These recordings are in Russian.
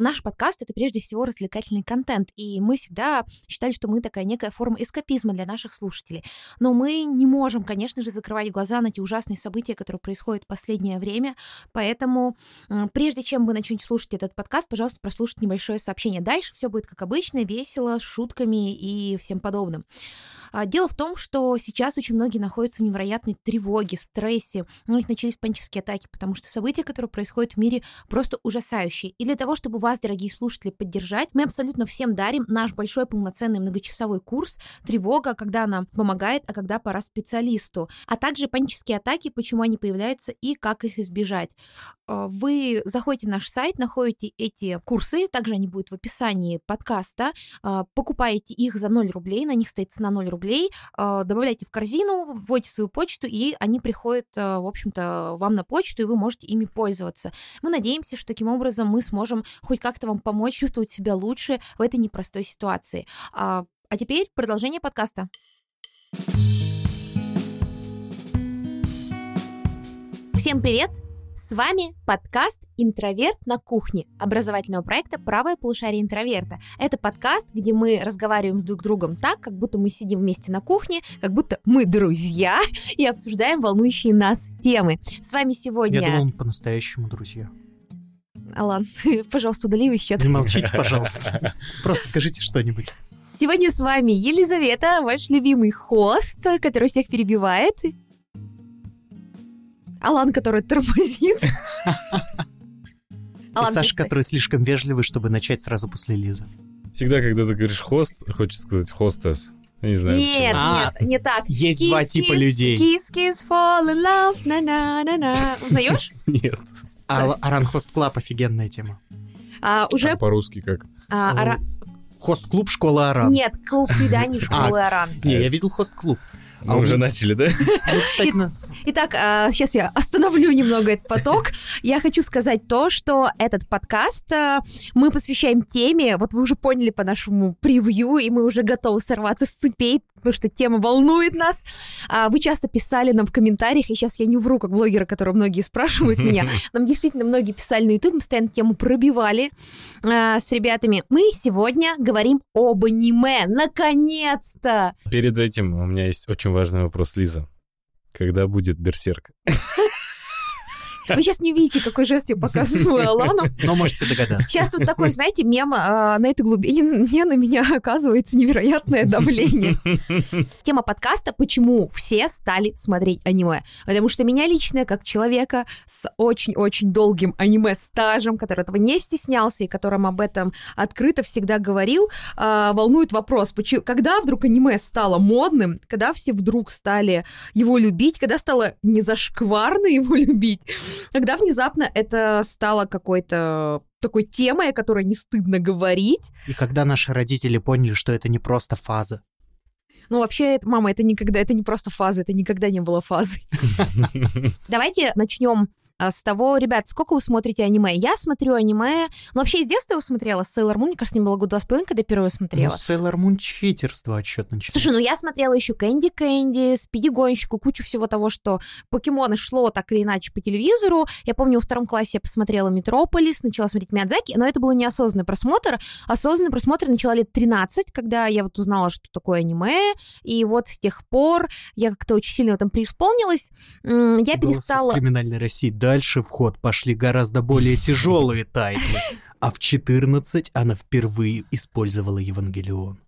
Наш подкаст — это прежде всего развлекательный контент, и мы всегда считали, что мы такая некая форма эскапизма для наших слушателей. Но мы не можем, конечно же, закрывать глаза на те ужасные события, которые происходят в последнее время, поэтому прежде чем вы начнете слушать этот подкаст, пожалуйста, прослушайте небольшое сообщение. Дальше все будет как обычно, весело, с шутками и всем подобным. А, дело в том, что сейчас очень многие находятся в невероятной тревоге, стрессе. У них начались панические атаки, потому что события, которые происходят в мире, просто ужасающие. И для того, чтобы вас, дорогие слушатели, поддержать, мы абсолютно всем дарим наш большой полноценный многочасовой курс «Тревога, когда она помогает, а когда пора специалисту», а также панические атаки, почему они появляются и как их избежать. А, вы заходите на наш сайт, находите эти курсы, также они будут в описании подкаста, а, покупаете их за 0 рублей, на них стоит цена 0 рублей, а, добавляйте в корзину, вводите свою почту, и они приходят, в общем-то, вам на почту, и вы можете ими пользоваться. Мы надеемся, что таким образом мы сможем хоть как-то вам помочь чувствовать себя лучше в этой непростой ситуации. А теперь продолжение подкаста. Всем привет! С вами подкаст «Интроверт на кухне» образовательного проекта «Правое полушарие интроверта». Это подкаст, где мы разговариваем с друг другом так, как будто мы сидим вместе на кухне, как будто мы друзья и обсуждаем волнующие нас темы. С вами сегодня... Я думал, по-настоящему друзья. Алан, пожалуйста, удали его сейчас. Не молчите, пожалуйста. Просто скажите что-нибудь. Сегодня с вами Елизавета, ваш любимый хост, который всех перебивает. Алан, который тормозит. Алан, Саша, который слишком вежливый, чтобы начать сразу после Лизы. Всегда, когда ты говоришь хост, хочется сказать хостес. не знаю. Нет, а, нет, не так. Есть kiss, два типа kiss, людей. Kiss, kiss, fall in love, на на на на. Узнаешь? Нет. А Ouran Host Club офигенная тема. А, уже... А по-русски как? А, ара... Хост-клуб школы Оран. Нет, клуб свиданий а, школы Оран. Не, я видел хост-клуб. Мы а уже начали, да? Итак, сейчас а, я остановлю немного этот поток. Я хочу сказать то, что этот подкаст а, мы посвящаем теме, вот вы уже поняли по нашему превью, и мы уже готовы сорваться с цепей, потому что тема волнует нас. Вы часто писали нам в комментариях, и сейчас я не вру, как блогера, которого многие спрашивают меня. Нам действительно многие писали на YouTube, мы постоянно тему пробивали с ребятами. Мы сегодня говорим об аниме. Наконец-то! Перед этим у меня есть очень важный вопрос, Лиза. Когда будет Берсерк? Вы сейчас не видите, какой жест я показываю Алану. Но можете догадаться. Сейчас вот такой, знаете, мем а, на этой глубине на меня оказывается невероятное давление. Тема подкаста «Почему все стали смотреть аниме?» Потому что меня лично, как человека с очень-очень долгим аниме-стажем, который этого не стеснялся и которым об этом открыто всегда говорил, а, волнует вопрос, почему, когда вдруг аниме стало модным, когда все вдруг стали его любить, когда стало незашкварно его любить, когда внезапно это стало какой-то такой темой, о которой не стыдно говорить. И когда наши родители поняли, что это не просто фаза. Ну, вообще, мама, это никогда, это не просто фаза, это никогда не было фазой. Давайте начнем а, с того, ребят, сколько вы смотрите аниме? Я смотрю аниме, ну, вообще, из детства я смотрела Sailor Moon, мне кажется, мне было года два с половиной, когда первую смотрела. Ну, Sailor Moon читерство отчет начинается. Слушай, ну, я смотрела еще Кэнди Кэнди, Спиди Гонщику, кучу всего того, что покемоны шло так или иначе по телевизору. Я помню, во втором классе я посмотрела Метрополис, начала смотреть Миядзаки, но это был неосознанный просмотр. Осознанный просмотр начала лет 13, когда я вот узнала, что такое аниме, и вот с тех пор я как-то очень сильно в этом преисполнилась. Я перестала... криминальной России, да, дальше в ход пошли гораздо более тяжелые тайтлы. А в 14 она впервые использовала Евангелион.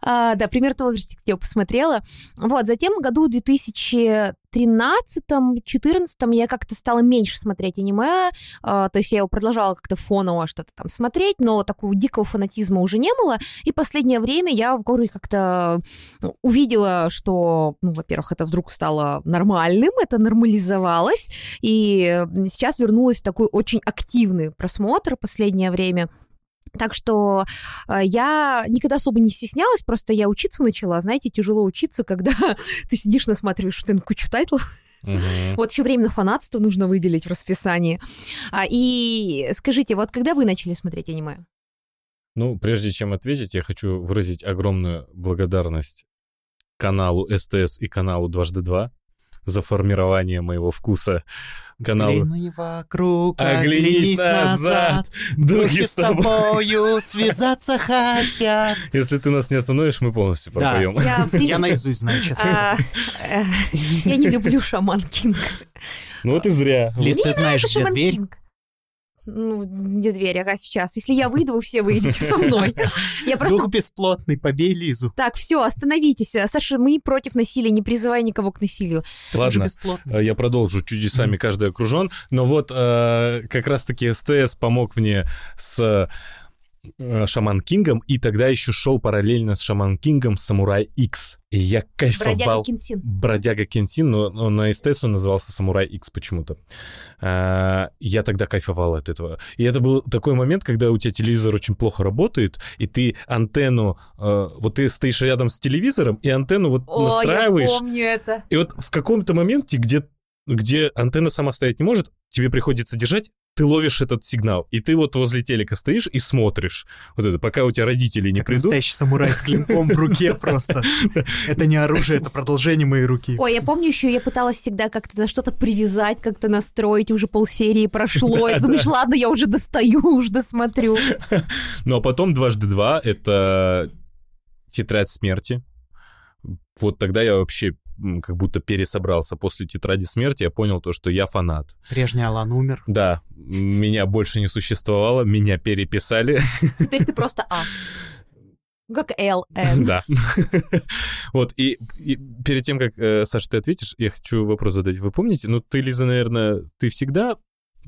А, да, пример того возраста я посмотрела. Вот, затем в году 2000 13-14 я как-то стала меньше смотреть аниме, а, то есть я его продолжала как-то фоново что-то там смотреть, но такого дикого фанатизма уже не было, и последнее время я в горе как-то ну, увидела, что, ну, во-первых, это вдруг стало нормальным, это нормализовалось, и сейчас вернулась в такой очень активный просмотр последнее время. Так что э, я никогда особо не стеснялась, просто я учиться начала. Знаете, тяжело учиться, когда ты сидишь, насматриваешь что кучу тайтлов. Uh-huh. Вот еще время на фанатство нужно выделить в расписании. А, и скажите, вот когда вы начали смотреть аниме? Ну, прежде чем ответить, я хочу выразить огромную благодарность каналу СТС и каналу Дважды Два за формирование моего вкуса канала. Взгляни вокруг, Оглянись оглянись назад, назад. Духи с тобою связаться хотят. Если ты нас не остановишь, мы полностью Да. пропоем. Я, принципе, Я наизусть знаю, честно. а, э, я не люблю Shaman King. Ну вот и зря. Лиз, ты знаешь, где дверь? Ну, где дверь, ага, сейчас. Если я выйду, вы все выйдете со мной. Я просто Дух бесплотный, побей Лизу. Так, все, остановитесь. Саша, мы против насилия, не призывая никого к насилию. Ладно, э, я продолжу. Чудесами каждый окружен. Но вот э, как раз-таки СТС помог мне с Shaman King'ом, и тогда еще шел параллельно с Shaman King'ом Самурай X. И я Бродяга кайфовал. Кенсин. Бродяга Кенсин, но, но на СТС он назывался Самурай X почему-то. А, я тогда кайфовал от этого. И это был такой момент, когда у тебя телевизор очень плохо работает, и ты антенну, э, вот ты стоишь рядом с телевизором, и антенну вот О, настраиваешь. я помню это. И вот в каком-то моменте, где, где антенна сама стоять не может, тебе приходится держать, ты ловишь этот сигнал, и ты вот возле телека стоишь и смотришь. Вот это, пока у тебя родители не Как придут. настоящий самурай с клинком в руке просто. Это не оружие, это продолжение моей руки. Ой, я помню еще, я пыталась всегда как-то за что-то привязать, как-то настроить, уже полсерии прошло. И думаешь, ладно, я уже достаю, уже досмотрю. Ну а потом дважды два — это тетрадь смерти. Вот тогда я вообще как будто пересобрался. После тетради смерти я понял то, что я фанат. Прежний Алан умер. Да, меня больше не существовало, меня переписали. Теперь ты просто А. Как Л. Да. Вот, и, и перед тем, как, э, Саша, ты ответишь, я хочу вопрос задать. Вы помните, ну, ты, Лиза, наверное, ты всегда...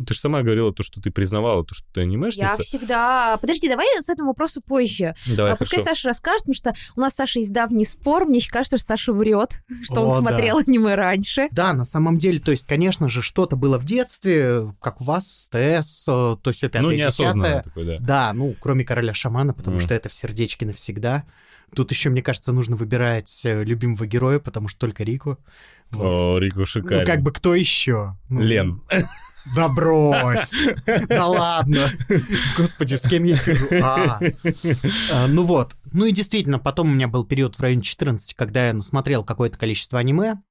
Ты же сама говорила то, что ты признавала, то, что ты Я анимешница. всегда... Подожди, давай с этому вопросу позже. Давай, а пускай хорошо. Саша расскажет, потому что у нас с Сашей есть давний спор. Мне кажется, что Саша врет, что он О, смотрел да. аниме раньше. Да, на самом деле, то есть, конечно же, что-то было в детстве, как у вас, ТС, э, то все пятое, Ну, неосознанно десятое. такой, да. Да, ну, кроме короля шамана, потому Мгм. что это в сердечке навсегда. Тут еще, мне кажется, нужно выбирать э, любимого героя, потому что только Рику. Вот. О, Рико шикарен. Ну, как бы кто еще? Ну, Лен. Да брось! Да ладно! Господи, с кем я сижу? А. А, Ну вот. Ну и действительно, потом у меня был период в районе 14, когда я насмотрел какое-то количество аниме.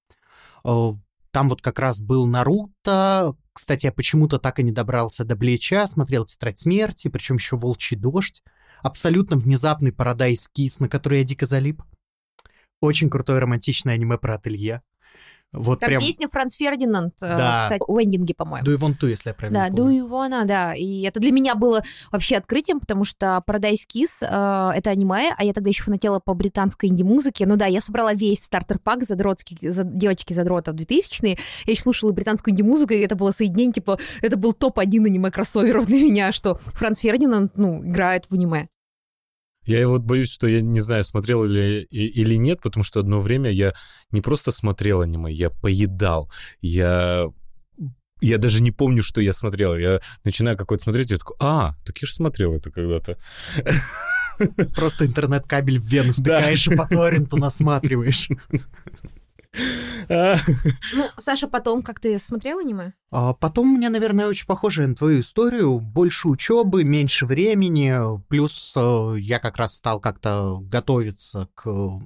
О, Там вот как раз был Наруто. Кстати, я почему-то так и не добрался до Блича, смотрел «Тетрадь смерти», причем еще «Волчий дождь». Абсолютно внезапный Парадайз Кис, на который я дико залип. Очень крутое романтичное аниме про ателье. Вот Там прям... песня Франц Фердинанд, э, Да. кстати, у Эндинге, по-моему. Do you want to, если я правильно Да, помню. Do You Wanna, да. И это для меня было вообще открытием, потому что Paradise Kiss э, это аниме, а я тогда еще фанатела по британской инди-музыке. Ну да, я собрала весь стартер-пак задротский, за, девочки задротов 2000-е. Я еще слушала британскую инди-музыку, и это было соединение, типа, это был топ-1 аниме-кроссоверов для меня, что Франц Фердинанд, ну, играет в аниме. Я вот боюсь, что я не знаю, смотрел или, или нет, потому что одно время я не просто смотрел аниме, я поедал. Я я даже не помню, что я смотрел. Я начинаю какой-то смотреть, и я такой, а, так я же смотрел это когда-то. Просто интернет-кабель в вену Да. втыкаешь и по торренту насматриваешь. Ну, Саша, потом, как ты смотрел аниме? А потом у меня, наверное, очень похожая на твою историю. Больше учебы, меньше времени. Плюс э, я как раз стал как-то готовиться к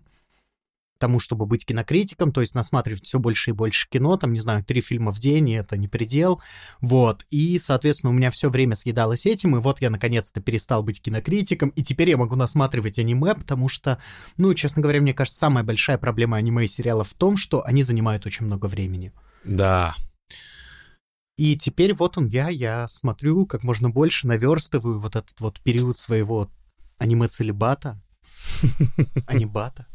тому, чтобы быть кинокритиком, то есть насматривать все больше и больше кино, там, не знаю, три фильма в день, и это не предел, вот, и, соответственно, у меня все время съедалось этим, и вот я наконец-то перестал быть кинокритиком, и теперь я могу насматривать аниме, потому что, ну, честно говоря, мне кажется, самая большая проблема аниме и сериалов в том, что они занимают очень много времени. Да. И теперь вот он я, я смотрю как можно больше, наверстываю вот этот вот период своего аниме-целебата, анибата.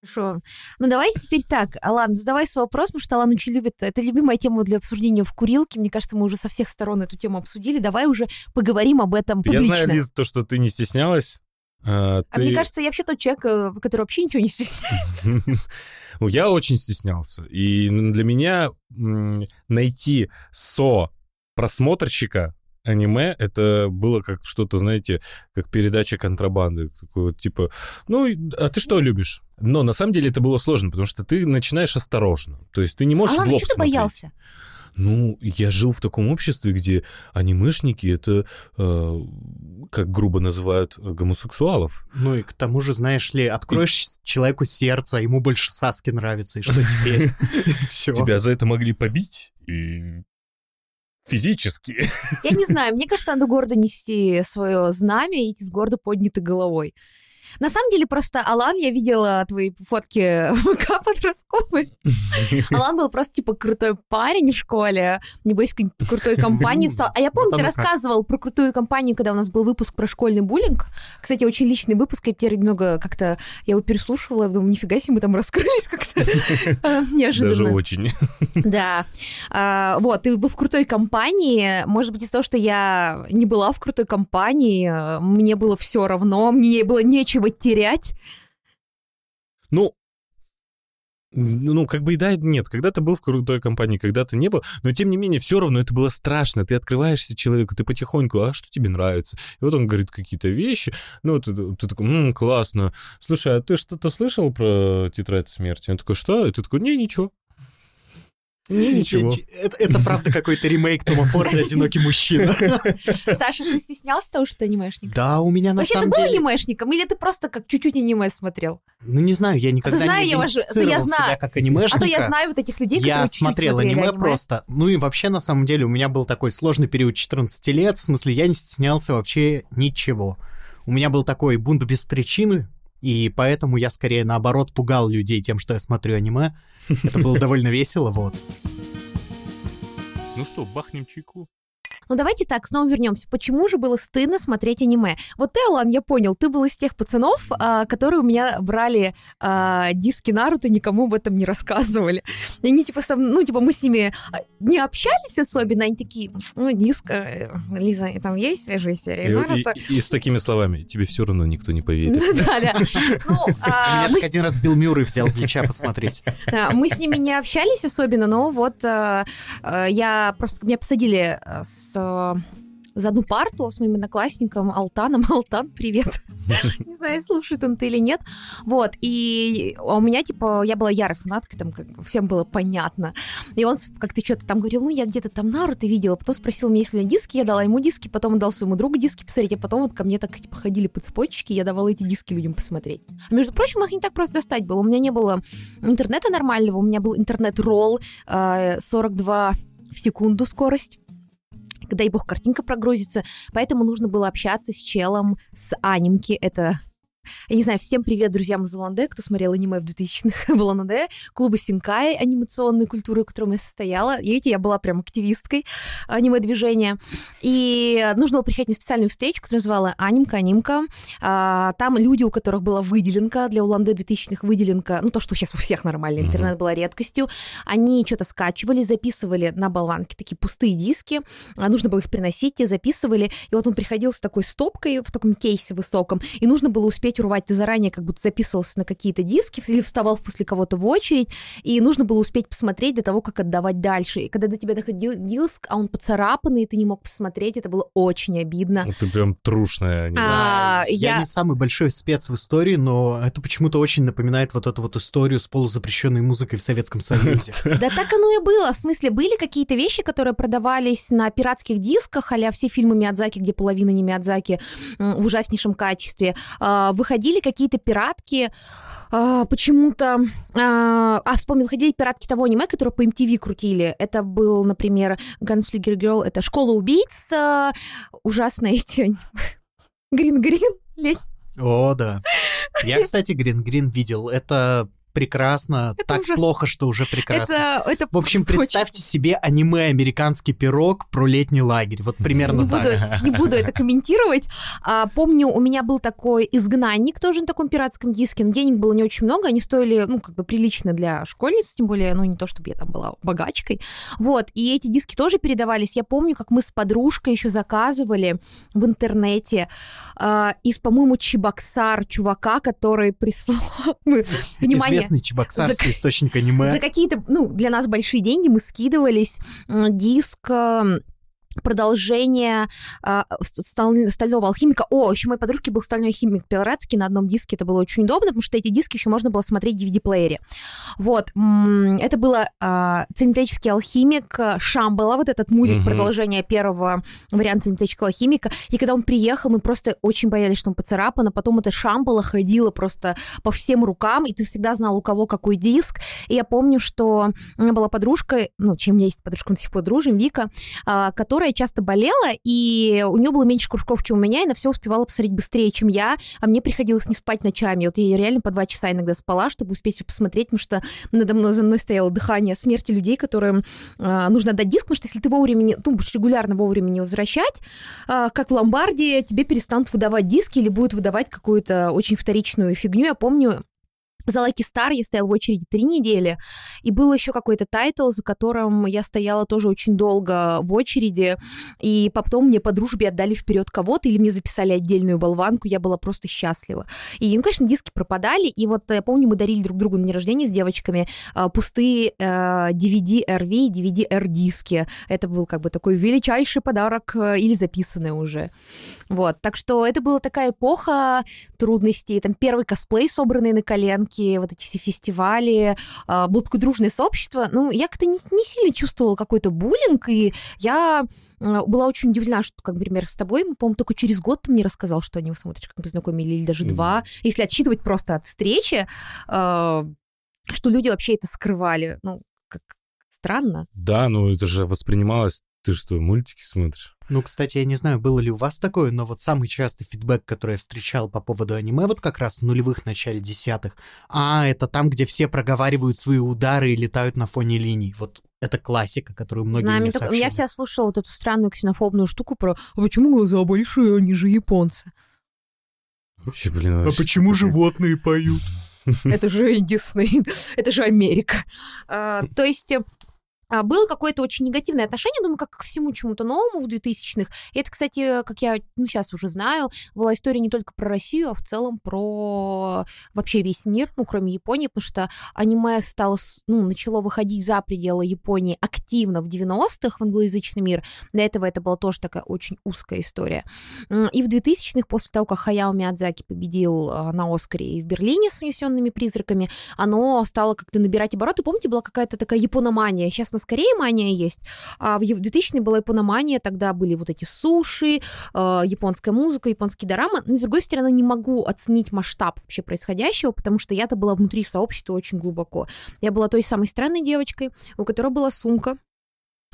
Хорошо. Ну, давайте теперь так. Алан, задавай свой вопрос, потому что Алан очень любит... Это любимая тема для обсуждения в курилке. Мне кажется, мы уже со всех сторон эту тему обсудили. Давай уже поговорим об этом Я публично. знаю, Лиз, то, что ты не стеснялась. а, А мне ты- кажется, я вообще тот человек, э, который вообще ничего не стесняется. Ну, Я очень стеснялся. И для меня найти со просмотрщика аниме, это было как что-то, знаете, как передача контрабанды. Такой вот, типа, ну, а ты что любишь? Но на самом деле это было сложно, потому что ты начинаешь осторожно. То есть ты не можешь Алан, в лоб что ты боялся? Ну, я жил в таком обществе, где анимешники это, э, как грубо называют, гомосексуалов. Ну и к тому же, знаешь ли, откроешь и... человеку сердце, а ему больше Саски нравится, и что теперь? Тебя за это могли побить и физически. Я не знаю, мне кажется, надо гордо нести свое знамя и идти с гордо поднятой головой. На самом деле, просто Алан, я видела твои фотки в ВК подростковые. Алан был просто, типа, крутой парень в школе, небось, какой-нибудь крутой компании. А я помню, ты рассказывал про крутую компанию, когда у нас был выпуск про школьный буллинг. Кстати, очень личный выпуск, я теперь немного как-то, я его переслушивала, думаю, нифига себе, мы там раскрылись как-то а, неожиданно. Даже очень. Да. А, вот, ты был в крутой компании. Может быть, из-за того, что я не была в крутой компании, мне было все равно, мне было нечего нечего терять. Ну, ну, как бы и да, нет. Когда ты был в крутой компании, когда ты не был, но тем не менее, все равно это было страшно. Ты открываешься человеку, ты потихоньку, а что тебе нравится? И вот он говорит какие-то вещи, ну, ты, ты такой, м-м, классно. Слушай, а ты что-то слышал про тетрадь смерти? Он такой, что? И ты такой, не, ничего. Не, ничего. Это, это правда какой-то ремейк Тома Форда «Одинокий мужчина». Саша, ты стеснялся того, что ты анимешник? Да, у меня на Вообще, самом ты был деле... анимешником? Или ты просто как чуть-чуть аниме смотрел? Ну, не знаю, я никогда знаю, не я уже- идентифицировал я знаю. себя как анимешника. А то я знаю вот этих людей, Я которые чуть-чуть смотрел аниме. просто. Ну и вообще, на самом деле, у меня был такой сложный период 14 лет. В смысле, я не стеснялся вообще ничего. У меня был такой бунт без причины, и поэтому я скорее наоборот пугал людей тем, что я смотрю аниме. Это было довольно весело, вот. Ну что, бахнем чайку? Ну давайте так, снова вернемся. Почему же было стыдно смотреть аниме? Вот ты, Алан, я понял, ты был из тех пацанов, а, которые у меня брали а, диски Наруто, никому об этом не рассказывали. И они типа, сам, ну типа мы с ними а, не общались особенно, они такие, ну диск, э, Лиза, там есть свежая серия И, Наруто? и- и с такими словами, тебе все равно никто не поверит. Да, да. Ну, Меня так один раз Билл Мюррей взял плеча посмотреть. Мы с ними не общались особенно, но вот э, э, я просто меня посадили с за одну парту с моим одноклассником Алтаном. Алтан, привет. Не знаю, слушает он ты или нет. Вот, и у меня, типа, я была ярой фанаткой, там как бы всем было понятно. И он как-то что-то там говорил, ну, я где-то там Наруто видела, потом спросил меня, если у меня диски, я дала ему диски, потом он дал своему другу диски посмотреть, а потом вот ко мне так, типа, ходили по цепочке, я давала эти диски людям посмотреть. А между прочим, их не так просто достать было. У меня не было интернета нормального, у меня был интернет-ролл, э, 42 в секунду скорость дай бог, картинка прогрузится. Поэтому нужно было общаться с челом с анимки. Это я не знаю, всем привет, друзьям из Улан-Удэ, кто смотрел аниме в 2000-х в Улан-Удэ, клуба Синкай анимационной культуры, в котором я состояла. И видите, я была прям активисткой аниме-движения. И нужно было приходить на специальную встречу, которую называла «Анимка, анимка». А, Там люди, у которых была выделенка, для Улан-Удэ 2000-х выделенка, ну то, что сейчас у всех нормальный интернет была редкостью, они что-то скачивали, записывали на болванке такие пустые диски, а, нужно было их приносить, те записывали, и вот он приходил с такой стопкой в таком кейсе высоком, и нужно было успеть урвать, ты заранее как будто записывался на какие-то диски или вставал после кого-то в очередь, и нужно было успеть посмотреть до того, как отдавать дальше. И когда до тебя доходил диск, а он поцарапанный, и ты не мог посмотреть, это было очень обидно. Ну, Ты прям трушная. не А, Я я- не самый большой спец в истории, но это почему-то очень напоминает вот эту вот историю с полузапрещенной музыкой в Советском Союзе. Да так оно и было. В смысле, были какие-то вещи, которые продавались на пиратских дисках, а все фильмы Миядзаки, где половина не Миядзаки, в ужаснейшем качестве. А, Выходили какие-то пиратки а, почему-то... А, а, вспомнил, ходили пиратки того аниме, которое по MTV крутили. Это был, например, Gunslinger Girl, это «Школа убийц», а, ужасные эти... Грин-грин, лень. О, да. Я, кстати, Грин Грин видел. Это прекрасно. Это так ужасно. плохо, что уже прекрасно. Это, это В общем, очень представьте себе аниме «Американский пирог» про летний лагерь. Вот примерно не буду, так. не буду это комментировать. А, помню, у меня был такой изгнанник тоже на таком пиратском диске, но денег было не очень много, они стоили, ну, как бы прилично для школьниц, тем более, ну, не то, чтобы я там была богачкой. Вот, и эти диски тоже передавались. Я помню, как мы с подружкой еще заказывали в интернете а, из, по-моему, Чебоксар чувака, который прислал... Внимание, Известный чебоксарский За- источник аниме. за какие-то, ну, для нас большие деньги мы скидывались диск продолжение э, стального алхимика. О, еще моей подружки был стальной химик Пилорадский на одном диске. Это было очень удобно, потому что эти диски еще можно было смотреть в DVD-плеере. Вот. Это было э, цинетический алхимик Шамбала, вот этот мультик, угу. продолжение первого варианта цинетического алхимика. И когда он приехал, мы просто очень боялись, что он поцарапан, а потом эта Шамбала ходила просто по всем рукам, и ты всегда знал, у кого какой диск. И я помню, что у меня была подружка, ну, чем меня есть подружка, мы до сих пор дружим, Вика, э, которая часто болела, и у нее было меньше кружков, чем у меня, и на все успевала посмотреть быстрее, чем я, а мне приходилось не спать ночами. Вот я реально по два часа иногда спала, чтобы успеть все посмотреть, потому что надо мной за мной стояло дыхание смерти людей, которым э, нужно дать диск, потому что если ты вовремя, не, ну, будешь регулярно вовремя не возвращать, э, как в ломбарде, тебе перестанут выдавать диски или будут выдавать какую-то очень вторичную фигню. Я помню, за Lucky Star я стояла в очереди три недели, и был еще какой-то тайтл, за которым я стояла тоже очень долго в очереди, и потом мне по дружбе отдали вперед кого-то, или мне записали отдельную болванку, я была просто счастлива. И, ну, конечно, диски пропадали, и вот я помню, мы дарили друг другу на день рождения с девочками э, пустые э, DVD-RV, DVD-R-диски. Это был как бы такой величайший подарок, э, или записанный уже. Вот, так что это была такая эпоха трудностей, там первый косплей, собранный на коленке, всякие вот эти все фестивали, а, было такое дружное сообщество. Ну, я как-то не, не сильно чувствовала какой-то буллинг, и я а, была очень удивлена, что, как, например, с тобой, по-моему, только через год ты мне рассказал, что они, смотришь, как познакомили, или даже mm. два. Если отсчитывать просто от встречи, а, что люди вообще это скрывали. Ну, как странно. Да, ну это же воспринималось ты что, мультики смотришь? Ну, кстати, я не знаю, было ли у вас такое, но вот самый частый фидбэк, который я встречал по поводу аниме, вот как раз в нулевых, начале десятых, а, это там, где все проговаривают свои удары и летают на фоне линий. Вот это классика, которую многие Знаю, мне так, Я вся слушала вот эту странную ксенофобную штуку про «А почему глаза большие, они же японцы?» Вообще, блин, А почему животные поют? Это же Дисней, это же Америка. А, то есть а, было какое-то очень негативное отношение, думаю, как к всему чему-то новому в 2000-х. И это, кстати, как я ну, сейчас уже знаю, была история не только про Россию, а в целом про вообще весь мир, ну, кроме Японии, потому что аниме стало, ну, начало выходить за пределы Японии активно в 90-х в англоязычный мир. До этого это была тоже такая очень узкая история. И в 2000-х, после того, как Хаяо Миядзаки победил а, на Оскаре и в Берлине с унесенными призраками, оно стало как-то набирать обороты. Помните, была какая-то такая япономания. Сейчас конечно, скорее мания есть. А в 2000-е была япономания, тогда были вот эти суши, э, японская музыка, японские дорамы. Но, с другой стороны, не могу оценить масштаб вообще происходящего, потому что я-то была внутри сообщества очень глубоко. Я была той самой странной девочкой, у которой была сумка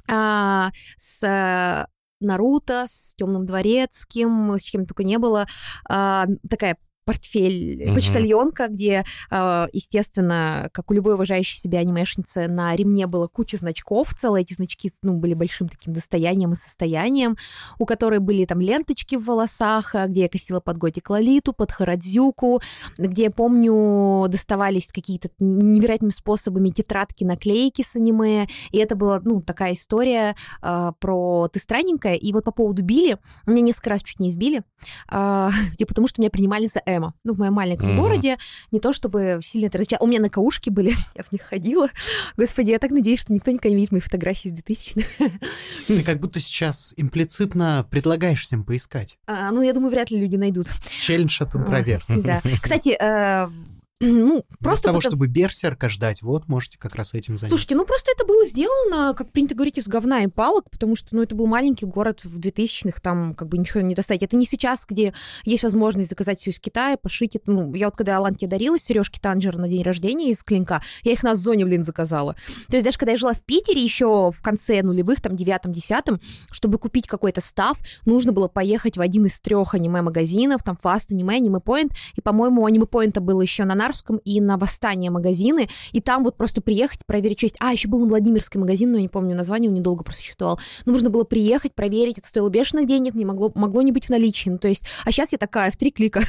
а, с Наруто, с Темным дворецким, с чем только не было. А, такая портфель, mm-hmm. почтальонка, где, а, естественно, как у любой уважающей себя анимешницы, на ремне было куча значков, целые эти значки ну, были большим таким достоянием и состоянием, у которой были там ленточки в волосах, а, где я косила под Готик Лолиту, под Харадзюку, где, я помню, доставались какие-то невероятными способами тетрадки, наклейки с аниме, и это была, ну, такая история э, про «Ты странненькая», и вот по поводу Билли, меня несколько раз чуть не избили, э, потому что меня принимали за Эма. Ну, в моем маленьком mm-hmm. городе. Не то чтобы сильно это различало. У меня на каушки были, я в них ходила. Господи, я так надеюсь, что никто никогда не видит мои фотографии с 2000-х. Ты как будто сейчас имплицитно предлагаешь всем поискать. А, ну, я думаю, вряд ли люди найдут. Челлендж от интроверт. Да. Кстати, э, ну, просто... того, потому... чтобы берсерка ждать, вот, можете как раз этим заняться. Слушайте, ну просто это было сделано, как принято говорить, из говна и палок, потому что, ну, это был маленький город в 2000-х, там как бы ничего не достать. Это не сейчас, где есть возможность заказать все из Китая, пошить это. Ну, я вот когда Алан тебе дарила сережки Танжер на день рождения из клинка, я их на зоне, блин, заказала. То есть даже когда я жила в Питере еще в конце нулевых, там, девятом, десятом, чтобы купить какой-то став, нужно было поехать в один из трех аниме-магазинов, там, Fast Anime Point, и, по-моему, Anime Point был еще на Нарвском и на Восстание магазины, и там вот просто приехать, проверить честь. А, еще был на Владимирский магазин, но я не помню название, он недолго просуществовал. Нужно было приехать, проверить, это стоило бешеных денег, не могло, могло не быть в наличии. Ну, то есть, а сейчас я такая, в три клика.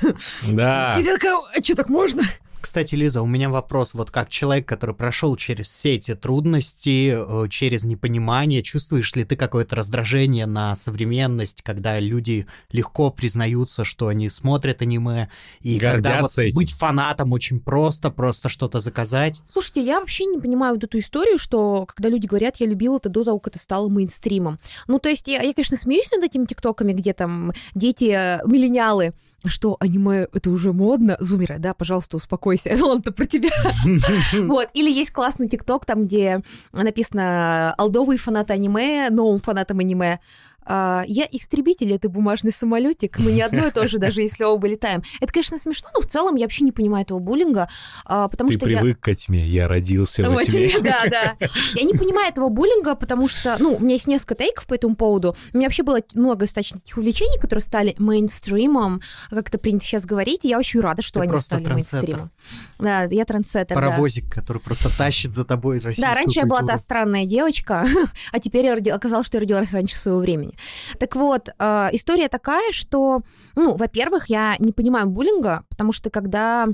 Да. И я такая, а что, так можно? Кстати, Лиза, у меня вопрос. Вот как человек, который прошел через все эти трудности, э, через непонимание, чувствуешь ли ты какое-то раздражение на современность, когда люди легко признаются, что они смотрят аниме, и когда вот Гордятся этим. быть фанатом очень просто, просто что-то заказать? Слушайте, я вообще не понимаю вот эту историю, что когда люди говорят, я любила это до того, как это стало мейнстримом. Ну, то есть я, я конечно, смеюсь над этими тиктоками, где там дети, э, миллениалы, что аниме это уже модно. Зумеры, да, пожалуйста, успокойся. Он-то про тебя. Вот. Или есть классный тикток, там, где написано «Алдовые фанаты аниме, новым фанатам аниме». А, я истребитель, это бумажный самолетик. Мы не одно и то же, даже если оба летаем. Это, конечно, смешно, но в целом я вообще не понимаю этого буллинга, а, потому Ты что я... привык к тьме, я родился во Во тьме. тьме, Да, да. Я не понимаю этого буллинга, потому что, ну, у меня есть несколько тейков по этому поводу. У меня вообще было много достаточно таких увлечений, которые стали мейнстримом, как это принято сейчас говорить, и я очень рада, что Ты они стали трендсеттер. мейнстримом. Да, я трендсеттер, да. Паровозик, который просто тащит за тобой российскую Да, раньше я была та культуру. странная девочка, а теперь я оказалось, что я родилась раньше своего времени. Так вот, э, история такая, что, ну, во-первых, я не понимаю буллинга, потому что когда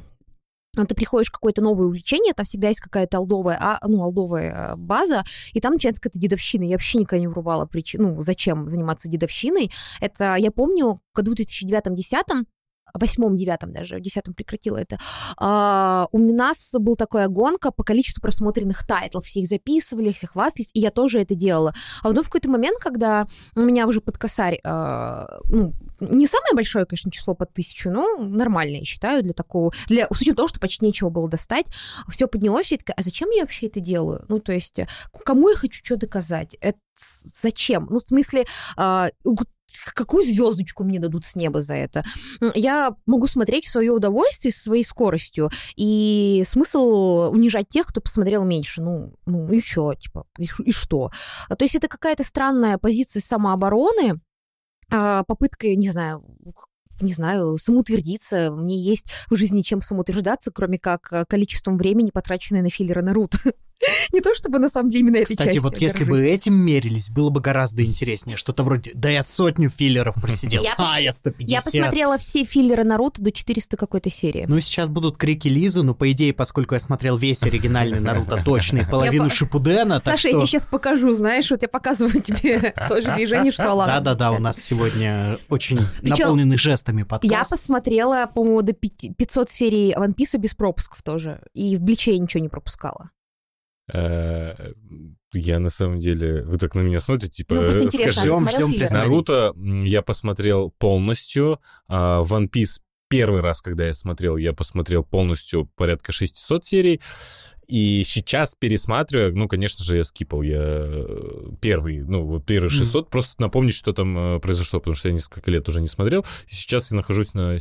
а, ты приходишь в какое-то новое увлечение, там всегда есть какая-то алдовая, а, ну, алдовая э, база, и там начинается какая-то дедовщина. Я вообще никогда не врубала причину, ну, зачем заниматься дедовщиной. Это, я помню, в году 2009-2010 восьмом, девятом даже, в десятом прекратила это, а, у нас была такая гонка по количеству просмотренных тайтлов, все их записывали, все хвастались, и я тоже это делала. А потом в какой-то момент, когда у меня уже под косарь, а, ну, не самое большое, конечно, число под тысячу, но нормальное, я считаю, для такого, для, с учетом того, что почти нечего было достать, все поднялось, и я такая, а зачем я вообще это делаю? Ну, то есть, кому я хочу что доказать? Это зачем? Ну, в смысле, а, какую звездочку мне дадут с неба за это? Я могу смотреть в свое удовольствие со своей скоростью, и смысл унижать тех, кто посмотрел меньше. Ну, ну и что, типа, и, и что? А, То есть это какая-то странная позиция самообороны, а, попытка, не знаю, не знаю, самоутвердиться. Мне есть в жизни чем самоутверждаться, кроме как э, количеством времени, потраченное на филлеры Наруто. Не то чтобы на самом деле именно этой Кстати, вот если бы этим мерились, было бы гораздо интереснее. Что-то вроде, да я сотню филлеров просидел, Я а я 150. Я посмотрела все филлеры Наруто до 400 какой-то серии. Ну, сейчас будут крики Лизы, но, по идее, поскольку я смотрел весь оригинальный Наруто точно и половину по- Шипудена, так Саша, я тебе сейчас покажу, знаешь, вот я показываю тебе то же движение, что Алана. Да-да-да, у нас сегодня очень наполненный жестами Я подкаст. посмотрела, по-моему, до пяти- 500 серий One Piece без пропусков тоже. И в Бличе я ничего не пропускала. Э, Я на самом деле... Вы так на меня смотрите, типа... Ну, просто э, интересно, Ждем, ждем. Наруто я посмотрел полностью. а One Piece первый раз, когда я смотрел, я посмотрел полностью порядка 600 серий. И сейчас пересматриваю, ну, конечно же, я скипал. Я э, первый, ну, вот первые Мгм. 600, просто напомнить, что там произошло, потому что я несколько лет уже не смотрел. И сейчас я нахожусь на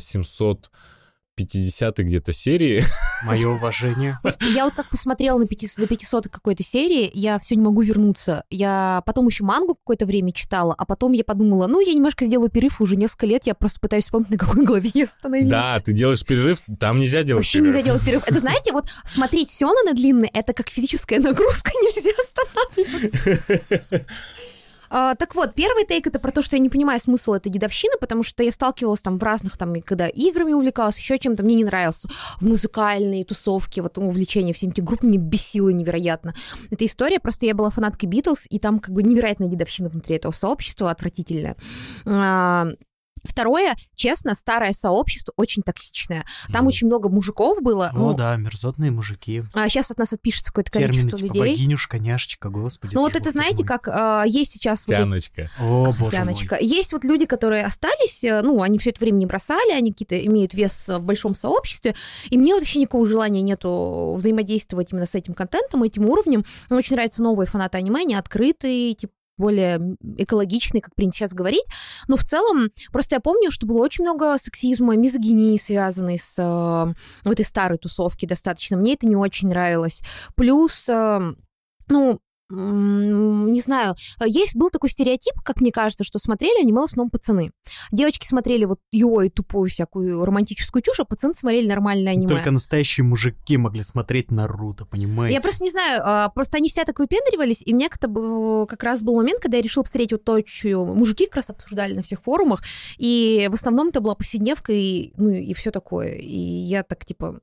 750 где-то серии. Мое уважение. Я вот как посмотрела на 500, до 500 какой-то серии, я все не могу вернуться. Я потом еще мангу какое-то время читала, а потом я подумала, ну, я немножко сделаю перерыв, уже несколько лет я просто пытаюсь вспомнить, на какой главе я остановилась. Да, ты делаешь перерыв, там нельзя делать Вообще перерыв. нельзя делать перерыв. Это знаете, вот смотреть Сёнэна длинный, это как физическая нагрузка, нельзя останавливаться. А, так вот, первый тейк это про то, что я не понимаю смысл этой дедовщины, потому что я сталкивалась там в разных, там, и когда играми увлекалась, еще чем-то, мне не нравилось в музыкальные тусовки, вот увлечение всеми этими группами, бесило невероятно. Эта история, просто я была фанаткой Битлз, и там как бы невероятная дедовщина внутри этого сообщества, отвратительная. А, Второе, честно, старое сообщество очень токсичное. Там Мгм. очень много мужиков было. О, ну, да, мерзотные мужики. а сейчас от нас отпишется какое-то Термины количество типа людей. богинюшка, няшечка, господи. Ну вот это, знаете, мой. как а, есть сейчас... вот Тяночка. О, боже Яночка. мой. Есть вот люди, которые остались, э, ну, они все это время не бросали, они какие-то имеют вес в большом сообществе, и мне вообще никакого желания нету взаимодействовать именно с этим контентом, этим уровнем. Мне очень нравятся новые фанаты аниме, они открытые, типа более экологичные, как принято сейчас говорить. Но в целом, просто я помню, что было очень много сексизма, мизогинии, связанной с э, этой старой тусовке достаточно. Мне это не очень нравилось. Плюс, э, ну, не знаю, есть, был такой стереотип, как мне кажется, что смотрели аниме в основном пацаны. Девочки смотрели вот йо и тупую всякую романтическую чушь, а пацаны смотрели нормальное аниме. Только настоящие мужики могли смотреть Наруто, понимаете? Я просто не знаю, а, просто они все так выпендривались, и мне как-то б- как раз был момент, когда я решила посмотреть вот то, что мужики как раз обсуждали на всех форумах, и в основном это была повседневка, и, ну, и все такое. И я так, типа,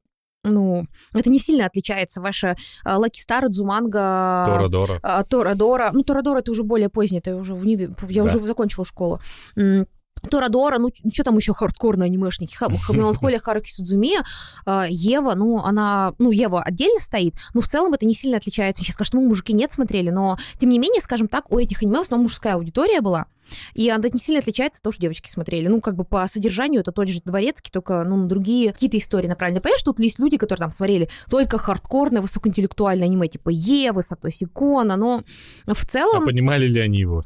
ну, это не сильно отличается. Ваша Лаки Стар, Дзуманга... Тора-Дора. Тора-Дора. Ну, Тора-Дора это уже более позднее, это уже в универ... Я да. уже закончила школу. Торадора, ну, что там еще хардкорные анимешники, Меланхолия Харуки Судзумия, Ева, ну, она, ну, Ева отдельно стоит, но в целом это не сильно отличается. Сейчас скажут, мы мужики нет смотрели, но, тем не менее, скажем так, у этих аниме в основном мужская аудитория была, и она не сильно отличается от того, девочки смотрели. Ну, как бы по содержанию это тот же Дворецкий, только, ну, другие какие-то истории направлены. Понимаешь, тут есть люди, которые там смотрели только хардкорное, высокоинтеллектуальное аниме, типа Евы, Сатоси Кона, но в целом... А понимали ли они его?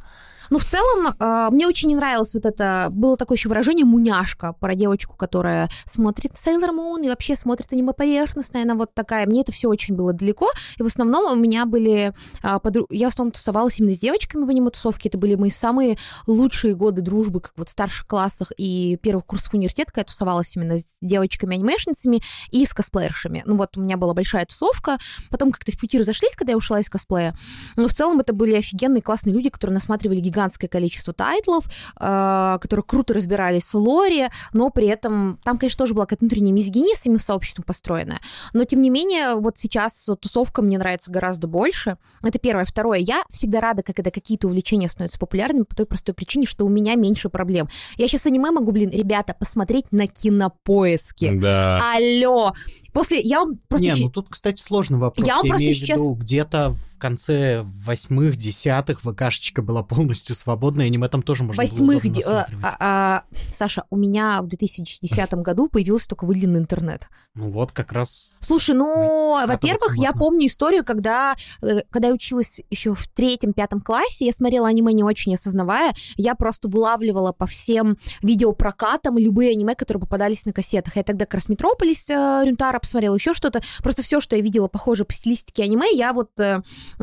Ну, в целом, э, мне очень не нравилось вот это... Было такое еще выражение «муняшка» про девочку, которая смотрит Sailor Moon и вообще смотрит аниме поверхностно. Она вот такая. Мне это все очень было далеко. И в основном у меня были... Э, подруг... Я в основном тусовалась именно с девочками в аниме-тусовке. Это были мои самые лучшие годы дружбы, как вот в старших классах и первых курсов университета, когда я тусовалась именно с девочками-анимешницами и с косплеершами. Ну вот у меня была большая тусовка. Потом как-то в пути разошлись, когда я ушла из косплея. Но в целом это были офигенные, классные люди, которые насматривали гигантские гигантское количество тайтлов, э, которые круто разбирались в лоре, но при этом там, конечно, тоже была какая-то внутренняя мизгиния с самим сообществом построенная. Но, тем не менее, вот сейчас тусовка мне нравится гораздо больше. Это первое. Второе. Я всегда рада, когда какие-то увлечения становятся популярными по той простой причине, что у меня меньше проблем. Я сейчас аниме могу, блин, ребята, посмотреть на кинопоиске. Да. Алло! После я вам просто... Не, ну тут, кстати, сложный вопрос. Я вам я просто имею сейчас... в виду, где-то в конце восьмых, десятых ВКшечка была полностью свободная, аниме там тоже можно Восьмых... было а, а, а, Саша, у меня в 2010 году появился только выделенный интернет. Ну вот, как раз... Слушай, ну, во-первых, я помню историю, когда, э, когда я училась еще в третьем-пятом классе, я смотрела аниме не очень осознавая, я просто вылавливала по всем видеопрокатам любые аниме, которые попадались на кассетах. Я тогда как раз Метрополис э, Рюнтара посмотрела, еще что-то. Просто все, что я видела похоже по стилистике аниме, я вот э,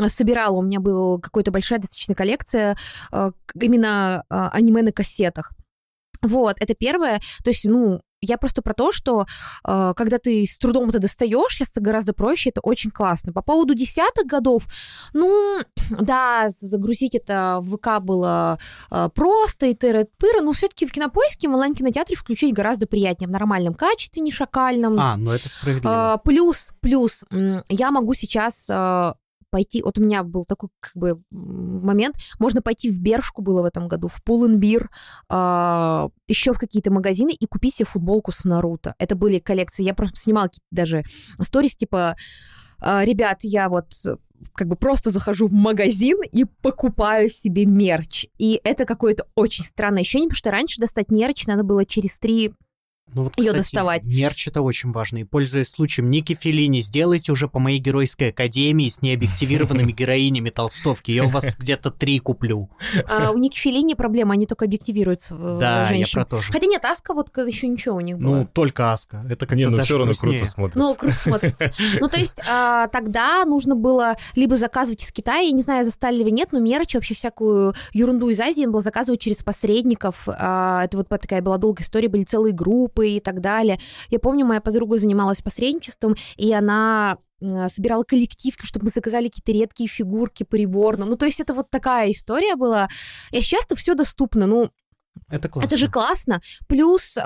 собирала. У меня была какая-то большая достаточно коллекция э, именно э, аниме на кассетах. Вот, это первое. То есть, ну, я просто про то, что э, когда ты с трудом это достаешь, сейчас это гораздо проще, это очень классно. По поводу десятых годов, ну, да, загрузить это в ВК было э, просто, и тыры пыры но все-таки в кинопоиске в онлайн-кинотеатре включить гораздо приятнее, в нормальном качестве, не шакальном. А, ну это справедливо. Э, плюс, плюс, я могу сейчас э, пойти, вот у меня был такой как бы момент, можно пойти в Бершку было в этом году, в Пулленбир, э, а, еще в какие-то магазины и купить себе футболку с Наруто. Это были коллекции, я просто снимала какие-то даже сторис, типа, э, ребят, я вот как бы просто захожу в магазин и покупаю себе мерч. И это какое-то очень странное ощущение, потому что раньше достать мерч надо было через три ну, вот, ее доставать. Мерч это очень важно. И пользуясь случаем, Ники Филини, сделайте уже по моей геройской академии с необъективированными героинями толстовки. Я у вас где-то три куплю. А у Ники Филини проблема, они только объективируются э, Да, я про то же. Хотя нет, Аска вот еще ничего у них было. Ну, только Аска. Это как-то Не, ну все равно круто смотрится. Ну, круто смотрится. Ну, то есть а, тогда нужно было либо заказывать из Китая, я не знаю, застали ли вы нет, но мерч, вообще всякую ерунду из Азии было заказывать через посредников. А, это вот такая была долгая история, были целые группы и так далее. Я помню, моя подруга занималась посредничеством, и она собирала коллективки, чтобы мы заказали какие-то редкие фигурки приборно. Ну, то есть это вот такая история была. И сейчас-то все доступно. Ну, это классно. Это же классно. Плюс, э,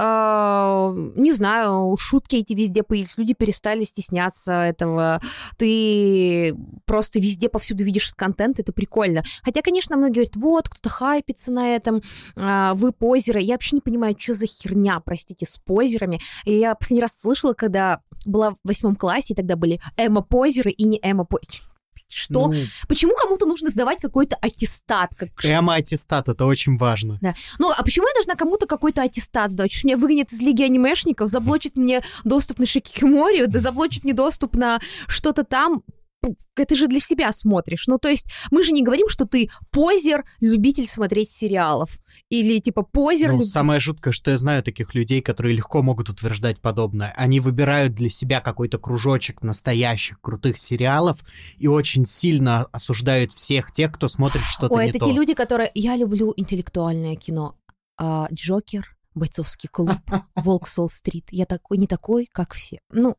не знаю, шутки эти везде появились, люди перестали стесняться этого. Ты просто везде повсюду видишь контент, это прикольно. Хотя, конечно, многие говорят, вот, кто-то хайпится на этом, э, вы позеры. Я вообще не понимаю, что за херня, простите, с позерами. И я последний раз слышала, когда была в восьмом классе, и тогда были эмо-позеры и не эмо-позеры что? Ну, почему кому-то нужно сдавать какой-то аттестат? Как... Эмо-аттестат, это очень важно. Да. Ну, а почему я должна кому-то какой-то аттестат сдавать? Что меня выгонят из Лиги анимешников, заблочат мне доступ на Шикикимори, да заблочат мне доступ на что-то там? Это же для себя смотришь. Ну, то есть мы же не говорим, что ты позер, любитель смотреть сериалов. Или типа позер... Ну, люб... самое жуткое, что я знаю таких людей, которые легко могут утверждать подобное. Они выбирают для себя какой-то кружочек настоящих крутых сериалов и очень сильно осуждают всех тех, кто смотрит что-то Ой, не это то. те люди, которые... Я люблю интеллектуальное кино. А, Джокер, бойцовский клуб, Волк Солл-стрит. Я такой, не такой, как все. Ну,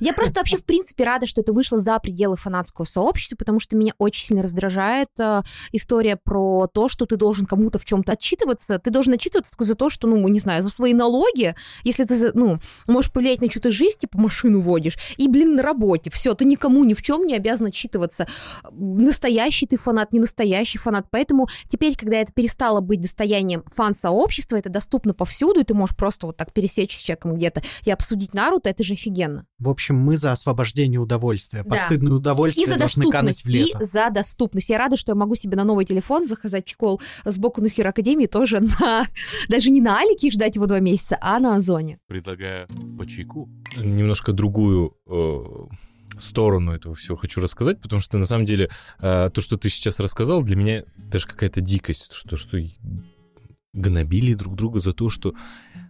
я просто вообще, в принципе, рада, что это вышло за пределы фанатского сообщества, потому что меня очень сильно раздражает э, история про то, что ты должен кому-то в чем-то отчитываться. Ты должен отчитываться только за то, что, ну, не знаю, за свои налоги, если ты, ну, можешь повлиять на чью-то жизнь, типа машину водишь, и, блин, на работе. Все, ты никому ни в чем не обязан отчитываться. Настоящий ты фанат, не настоящий фанат. Поэтому теперь, когда это перестало быть достоянием фан-сообщества, это доступно повсюду, и ты можешь просто вот так пересечь с человеком где-то и обсудить Наруто, это же офигенно. В общем, мы за освобождение удовольствия. Да. Постыдное удовольствие И за должны кануть доступность, в лето. и за доступность. Я рада, что я могу себе на новый телефон заказать чехол сбоку на Хиро Академии тоже на... Даже не на Алике и ждать его два месяца, а на Озоне. Предлагаю по чайку. Немножко другую э, сторону этого всего хочу рассказать, потому что на самом деле э, то, что ты сейчас рассказал, для меня даже какая-то дикость, что, что гнобили друг друга за то, что...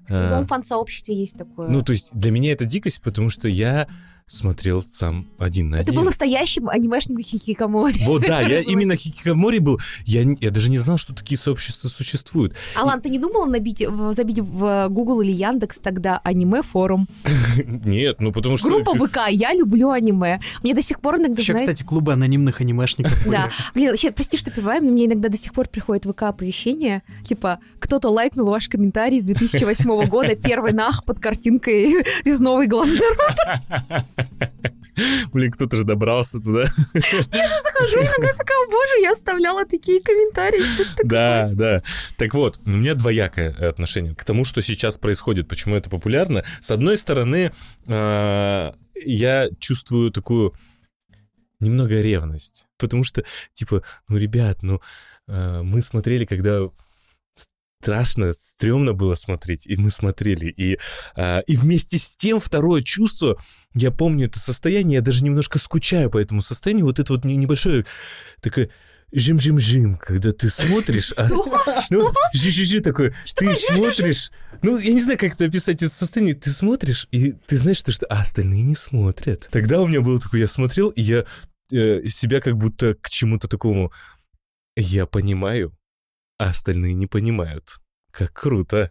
В любом фан-сообществе есть такое. Ну, то есть для меня это дикость, потому что я смотрел сам один на Это один. был настоящим анимешным хикикамори. Вот, да, я именно хикикамори был. Я, я даже не знал, что такие сообщества существуют. Алан, ты не думала набить, в- забить в Google или Яндекс тогда аниме-форум? Нет, ну потому что... Группа ВК «Я люблю аниме». Мне до сих пор иногда, Еще, знаете, кстати, клубы анонимных анимешников. Да. Блин, вообще, прости, что перебиваем, но мне иногда до сих пор приходит ВК оповещение, типа, кто-то лайкнул ваш комментарий с 2008 года, первый нах под картинкой из новой главы. Блин, кто-то же добрался туда. Захожу иногда такая, «О, боже, я оставляла такие комментарии. Что это такое?» Да, да. Так вот, у меня двоякое отношение к тому, что сейчас происходит, почему это популярно. С одной стороны, э, я чувствую такую немного ревность, потому что, типа, ну, ребят, ну, э, мы смотрели, когда страшно, стрёмно было смотреть, и мы смотрели. И, э, и вместе с тем второе чувство, я помню это состояние, я даже немножко скучаю по этому состоянию, вот это вот не- небольшое такое жим-жим-жим, когда ты смотришь, а ну, жи-жи-жи такой, ты смотришь, ну, я не знаю, как это описать это состояние, ты смотришь, и ты знаешь, что, что а остальные не смотрят. Тогда у меня было такое, я смотрел, и я э, себя как будто к чему-то такому, я понимаю, а остальные не понимают. Как круто.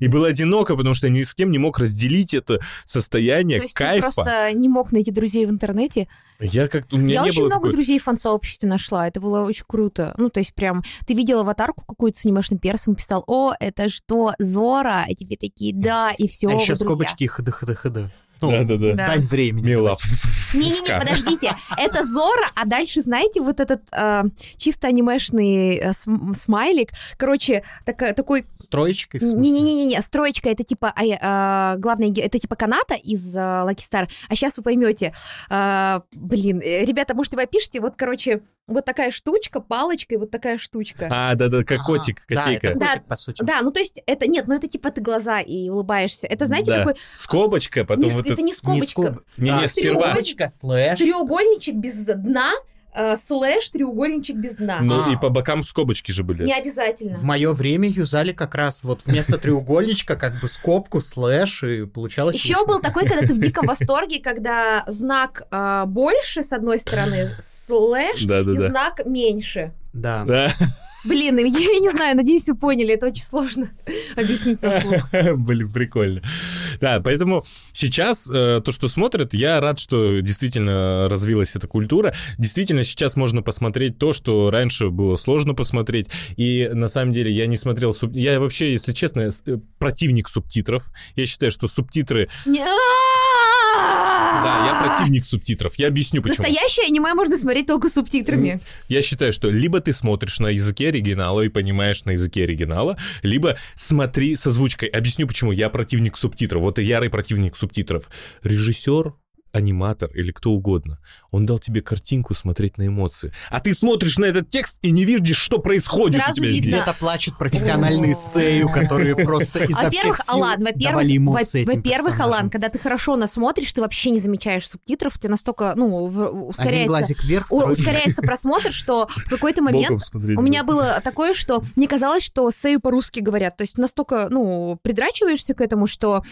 И было одиноко, потому что я ни с кем не мог разделить это состояние То есть ты кайфа. просто не мог найти друзей в интернете? Я как-то, у меня Я не очень было много такой... друзей в фан-сообществе нашла, это было очень круто. Ну, то есть прям, ты видел аватарку какую-то с анимешным персом, писал, о, это что, Зора? И тебе такие, да, и все, А еще скобочки хд-хд-хд. Ну, Да-да-да. Да. дань времени. Мила. Не-не-не, подождите, это Зора, а дальше, знаете, вот этот э, чисто анимешный э, см- смайлик, короче, така- такой... Строечкой, в смысле? Не-не-не, строечка, это типа, а, э, главное, ге- это типа каната из э, Lucky Star, а сейчас вы поймете, э, блин, э, ребята, может, вы опишите, вот, короче, вот такая штучка, палочка и вот такая штучка. А, да-да, как котик, Да, котейка. это Да. котик, по сути. Да, ну то есть это нет, ну это типа ты глаза и улыбаешься. Это знаете Да. такой Скобочка, потом не, вот это это... не Не скобочка, скоб- Не-не, А, сперва. скобочка, слэш. треугольничек без дна, э, слэш треугольничек без дна. Ну А. и по бокам скобочки же были. Не обязательно. В мое время юзали как раз вот вместо треугольничка как бы скобку, слэш, и получалось... Еще был такой, когда ты в диком восторге, когда знак э, больше с одной стороны, слэш, и знак меньше. Да. Да. Блин, я, я не знаю, надеюсь, вы поняли, это очень сложно объяснить на слух. Блин, прикольно. Да, поэтому сейчас э, то, что смотрят, я рад, что действительно развилась эта культура. Действительно, сейчас можно посмотреть то, что раньше было сложно посмотреть. И на самом деле я не смотрел... Суб... Я вообще, если честно, э, противник субтитров. Я считаю, что субтитры... Да, я противник субтитров. Я объясню, почему. Настоящее аниме можно смотреть только субтитрами. Я считаю, что либо ты смотришь на языке оригинала и понимаешь на языке оригинала, либо смотри с озвучкой. Объясню, почему я противник субтитров. Вот и ярый противник субтитров. Режиссер аниматор или кто угодно, он дал тебе картинку смотреть на эмоции. А ты смотришь на этот текст и не видишь, что происходит Сразу у тебя видно. здесь. Где-то плачут профессиональные сею, которые просто изо Во-первых, всех сил Алан, давали во-первых, эмоции этим во-первых. Алан, когда ты хорошо насмотришь, ты вообще не замечаешь субтитров, ты настолько, ну, ускоряется, глазик вверх, ускоряется просмотр, что в какой-то момент у меня было такое, что мне казалось, что сею по-русски говорят. То есть настолько, ну, придрачиваешься к этому, что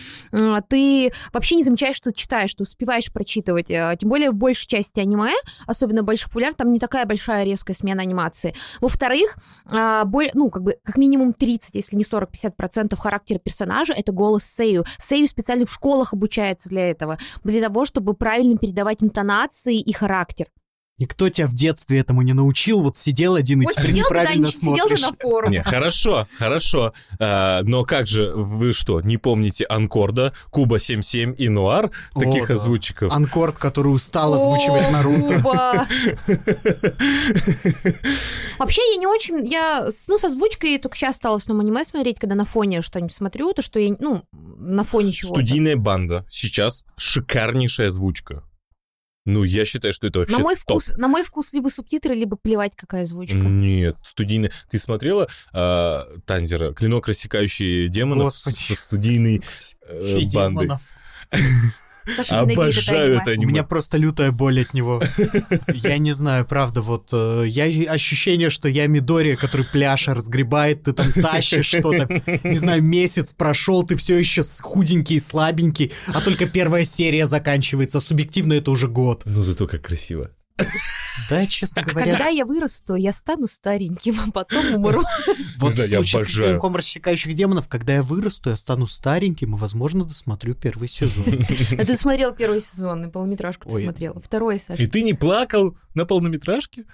ты вообще не замечаешь, что ты читаешь, что успеваешь прочитывать. Э, тем более в большей части аниме, особенно больше популярных, там не такая большая резкая смена анимации. Во-вторых, а, ну, как бы, как минимум 30, если не 40-50% характера персонажа — это голос Сею. Сею специально в школах обучается для этого, для того, чтобы правильно передавать интонации и характер. Никто тебя в детстве этому не научил, вот сидел один и вот теперь сидел, неправильно смотришь. Сидел на форуме. Не, хорошо, хорошо. А, но как же, вы что, не помните Анкорда, Куба 77 и Нуар, таких О, озвучиков? Да. Анкорд, который устал озвучивать О, Наруто. Вообще, я не очень, я, ну, с озвучкой только сейчас стала с аниме смотреть, когда на фоне что-нибудь смотрю, то, что я, ну, на фоне чего-то. Студийная банда. Сейчас шикарнейшая озвучка. Ну, я считаю, что это вообще на мой топ. вкус, На мой вкус либо субтитры, либо плевать, какая озвучка. Нет, студийная. Ты смотрела э, Танзера «Клинок, рассекающий демонов» Господи. со студийной э, бандой? Саша Обожаю это аниме. У меня просто лютая боль от него. Я не знаю, правда, вот э, я ощущение, что я Мидори, который пляж разгребает, ты там тащишь что-то, не знаю, месяц прошел, ты все еще худенький, слабенький, а только первая серия заканчивается. Субъективно это уже год. Ну зато как красиво. Да, честно говоря. Когда я вырасту, я стану стареньким, а потом умру. Вот случае с клинком рассекающих демонов, когда я вырасту, я стану стареньким и, возможно, досмотрю первый сезон. А ты смотрел первый сезон, и полнометражку ты смотрел. Второй, Саша. И ты не плакал на полнометражке?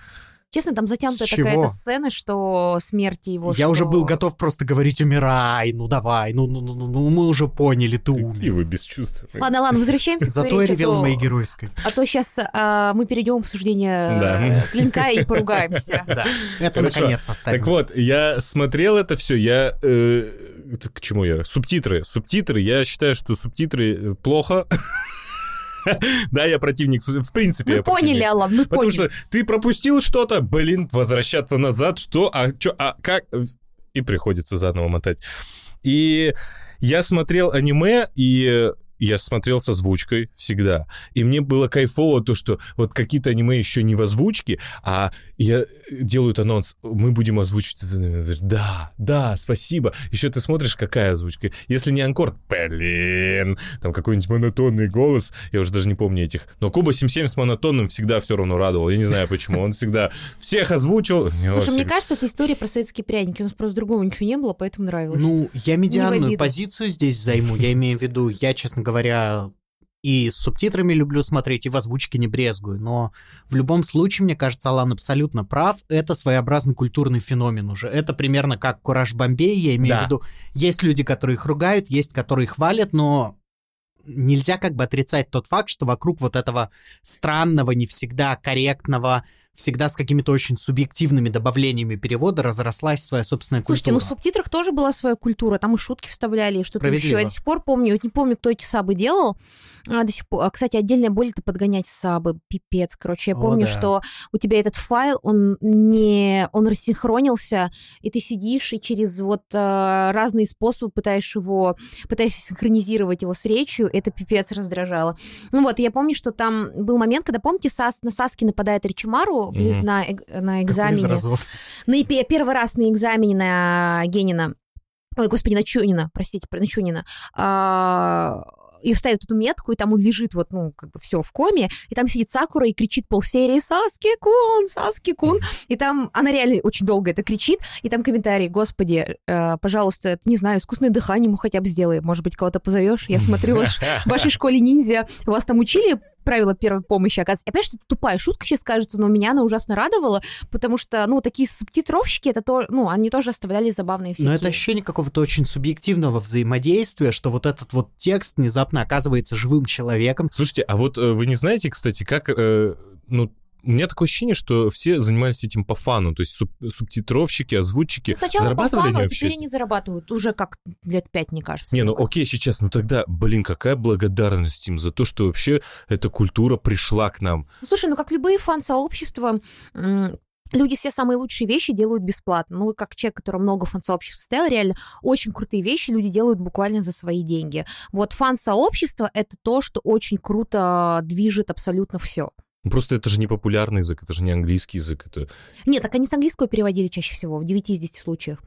Честно, там затянутая какая-то сцена, что смерти его. Я что... уже был готов просто говорить умирай, ну давай, ну ну ну ну, ну мы уже поняли, ты умер. И вы бесчувственны. Ладно, ладно, возвращаемся. Зато я ревел моей геройской. А то сейчас а, мы перейдем в обсуждение да. клинка и поругаемся. Да, это наконец оставим. Так вот, я смотрел это все, я э, к чему я? Субтитры, субтитры. Я считаю, что субтитры э, плохо. Да, я противник, в принципе. Мы поняли, Аллан, мы Потому что ты пропустил что-то, блин, возвращаться назад, что, а что, а как? И приходится заново мотать. И я смотрел аниме, и я смотрел со озвучкой всегда. И мне было кайфово то, что вот какие-то аниме еще не в озвучке, а я делают анонс, мы будем озвучивать это. Да, да, спасибо. Еще ты смотришь, какая озвучка. Если не анкор, блин, там какой-нибудь монотонный голос, я уже даже не помню этих. Но Куба 77 с монотонным всегда все равно радовал. Я не знаю почему. Он всегда всех озвучил. Слушай, мне кажется, это история про советские пряники. У нас просто другого ничего не было, поэтому нравилось. Ну, я медианную позицию здесь займу. Я имею в виду, я, честно говоря, и с субтитрами люблю смотреть, и в озвучке не брезгую. Но в любом случае, мне кажется, Алан абсолютно прав. Это своеобразный культурный феномен уже. Это примерно как Кураж Бомбей, я имею да. в виду. Есть люди, которые их ругают, есть, которые хвалят, но нельзя как бы отрицать тот факт, что вокруг вот этого странного, не всегда корректного, всегда с какими-то очень субъективными добавлениями перевода разрослась своя собственная культура. Слушайте, ну в субтитрах тоже была своя культура, там и шутки вставляли, и что-то еще. Я до сих пор помню, вот не помню, кто эти сабы делал, а, до сих пор. А, кстати, отдельная боль это подгонять сабы, пипец, короче. Я помню, О, да. что у тебя этот файл, он не, он рассинхронился, и ты сидишь и через вот а, разные способы пытаешь его, пытаешься синхронизировать его с речью, это пипец раздражало. Ну вот, я помню, что там был момент, когда, помните, Сас, на Саски нападает Ричимару, mm-hmm. на, на экзамене. На, первый раз на экзамене на Генина. Ой, господи, на Чунина, простите, на Чунина. А, и ставят эту метку, и там он лежит вот, ну, как бы все в коме, и там сидит Сакура и кричит полсерии «Саски Кун! Саски Кун!» И там она реально очень долго это кричит, и там комментарий «Господи, э, пожалуйста, не знаю, искусственное дыхание ему хотя бы сделай, может быть, кого-то позовешь? Я смотрю, в вашей школе ниндзя вас там учили правила первой помощи, оказывается. Опять что это тупая шутка сейчас кажется, но меня она ужасно радовала, потому что, ну, такие субтитровщики, это то, ну, они тоже оставляли забавные всякие. Но это ощущение какого-то очень субъективного взаимодействия, что вот этот вот текст внезапно оказывается живым человеком. Слушайте, а вот э, вы не знаете, кстати, как, э, ну, у меня такое ощущение, что все занимались этим по фану, то есть суб субтитровщики, озвучики. Ну, сначала зарабатывали по фану, они а теперь они зарабатывают уже как лет пять, мне кажется. Не, ну окей, сейчас, ну тогда, блин, какая благодарность им за то, что вообще эта культура пришла к нам. Ну, слушай, ну как любые фан-сообщества, Люди все самые лучшие вещи делают бесплатно. Ну, как человек, который много фан-сообществ состоял, реально очень крутые вещи люди делают буквально за свои деньги. Вот фан-сообщество — это то, что очень круто движет абсолютно все. Ну, просто это же не популярный язык, это же не английский язык. Это... Нет, так они с английского переводили чаще всего, в 9 из 10 случаев.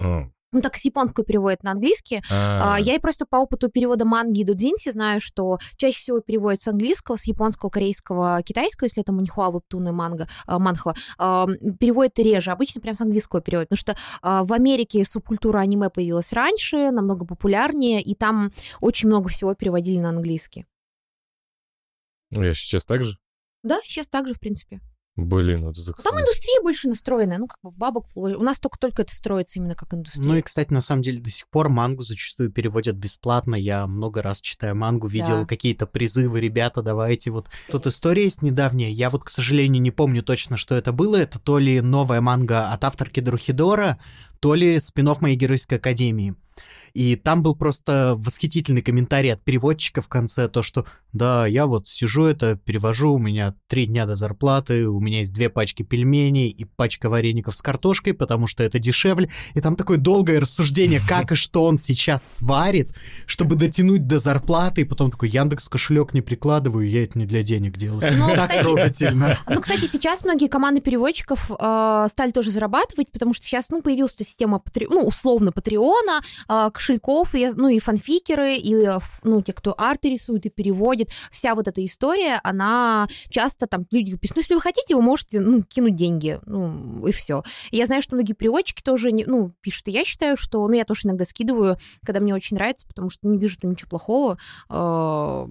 А, ну, так с японского переводят на английский. А, я и просто по опыту перевода манги и дудзинси знаю, что чаще всего переводят с английского, с японского, корейского, китайского, если это маньхуа, вебтун и манга, а, манхва, а, переводят реже. Обычно прям с английского переводят, потому что в Америке субкультура аниме появилась раньше, намного популярнее, и там очень много всего переводили на английский. Ну, я сейчас так же? Да, сейчас так же, в принципе. Блин, вот это... Там индустрия больше настроена, ну, как бы бабок У нас только-только это строится именно как индустрия. Ну и, кстати, на самом деле до сих пор мангу зачастую переводят бесплатно. Я много раз читаю мангу, видел да. какие-то призывы, ребята, давайте вот. Тут история есть недавняя, я вот, к сожалению, не помню точно, что это было. Это то ли новая манга от авторки Друхидора, то ли спин моей геройской академии. И там был просто восхитительный комментарий от переводчика в конце, то, что да, я вот сижу это, перевожу, у меня три дня до зарплаты, у меня есть две пачки пельменей и пачка вареников с картошкой, потому что это дешевле. И там такое долгое рассуждение, как и что он сейчас сварит, чтобы дотянуть до зарплаты, и потом такой Яндекс кошелек не прикладываю, я это не для денег делаю. Ну, так кстати, трогательно. Ну, кстати, сейчас многие команды переводчиков э, стали тоже зарабатывать, потому что сейчас, ну, появилась система, ну, условно, Патреона, э, кошельков, и, ну и фанфикеры, и э, ну, те, кто арты рисует и переводит, вся вот эта история, она часто там люди пишут, ну, если вы хотите, вы можете, ну, кинуть деньги, ну, и все. Я знаю, что многие переводчики тоже, не, ну, пишут, и я считаю, что, ну, я тоже иногда скидываю, когда мне очень нравится, потому что не вижу там ничего плохого, э,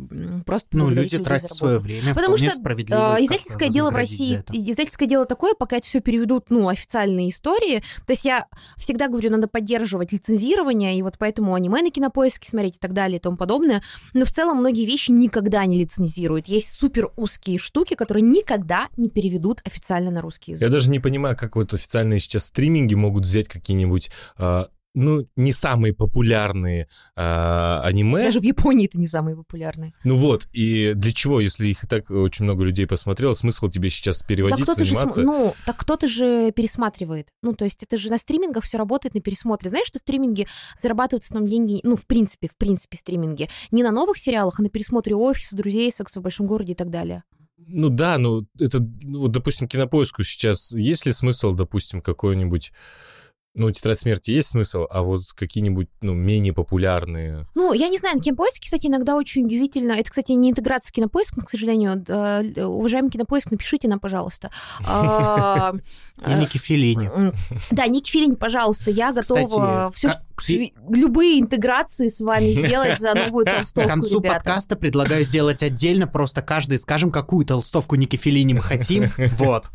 просто... Ну, люди тратят свое время, Потому что э, издательское дело в России, издательское дело такое, пока это все переведут, ну, официальные истории, то есть я всегда говорю, надо поддерживать лицензирование, и вот поэтому аниме на кинопоиске смотреть и так далее и тому подобное. Но в целом многие вещи никогда не лицензируют. Есть супер узкие штуки, которые никогда не переведут официально на русский язык. Я даже не понимаю, как вот официальные сейчас стриминги могут взять какие-нибудь а, ну, не самые популярные э, аниме. Даже в Японии это не самые популярные. Ну вот, и для чего, если их и так очень много людей посмотрело, смысл тебе сейчас переводить, да заниматься? Же, ну, так кто-то же пересматривает. Ну, то есть это же на стримингах все работает на пересмотре. Знаешь, что стриминги зарабатывают в основном деньги, ну, в принципе, в принципе, стриминги, не на новых сериалах, а на пересмотре офиса, друзей, секса в большом городе и так далее. Ну да, ну это, ну, вот, допустим, кинопоиску сейчас есть ли смысл, допустим, какой-нибудь ну, «Тетрадь смерти» есть смысл, а вот какие-нибудь, ну, менее популярные... Ну, я не знаю, на Кинопоиске, кстати, иногда очень удивительно. Это, кстати, не интеграция с Кинопоиском, к сожалению. Уважаемый Кинопоиск, напишите нам, пожалуйста. А, И Ники Филини. Да, Ники Филини, пожалуйста, я готова любые интеграции с вами сделать за новую толстовку, К концу подкаста предлагаю сделать отдельно, просто каждый скажем, какую толстовку Ники Филини мы хотим, вот.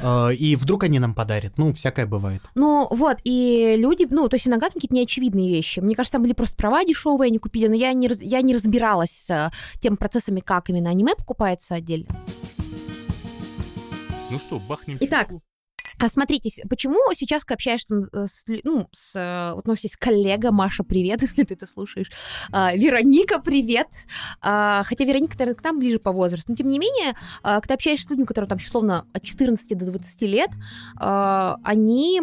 А, и вдруг они нам подарят. Ну, всякое бывает. Ну, вот, и люди, ну, то есть иногда какие-то неочевидные вещи. Мне кажется, там были просто права дешевые, они купили, но я не, я не разбиралась с тем процессами, как именно аниме покупается отдельно. Ну что, бахнем Итак, чайку? А смотрите, почему сейчас, общаешься э, с, ну, с, э, вот у нас есть коллега, Маша, привет, если ты это слушаешь, а, Вероника, привет, а, хотя Вероника, наверное, к нам ближе по возрасту, но тем не менее, а, когда общаешься с людьми, которые там, условно, от 14 до 20 лет, а, они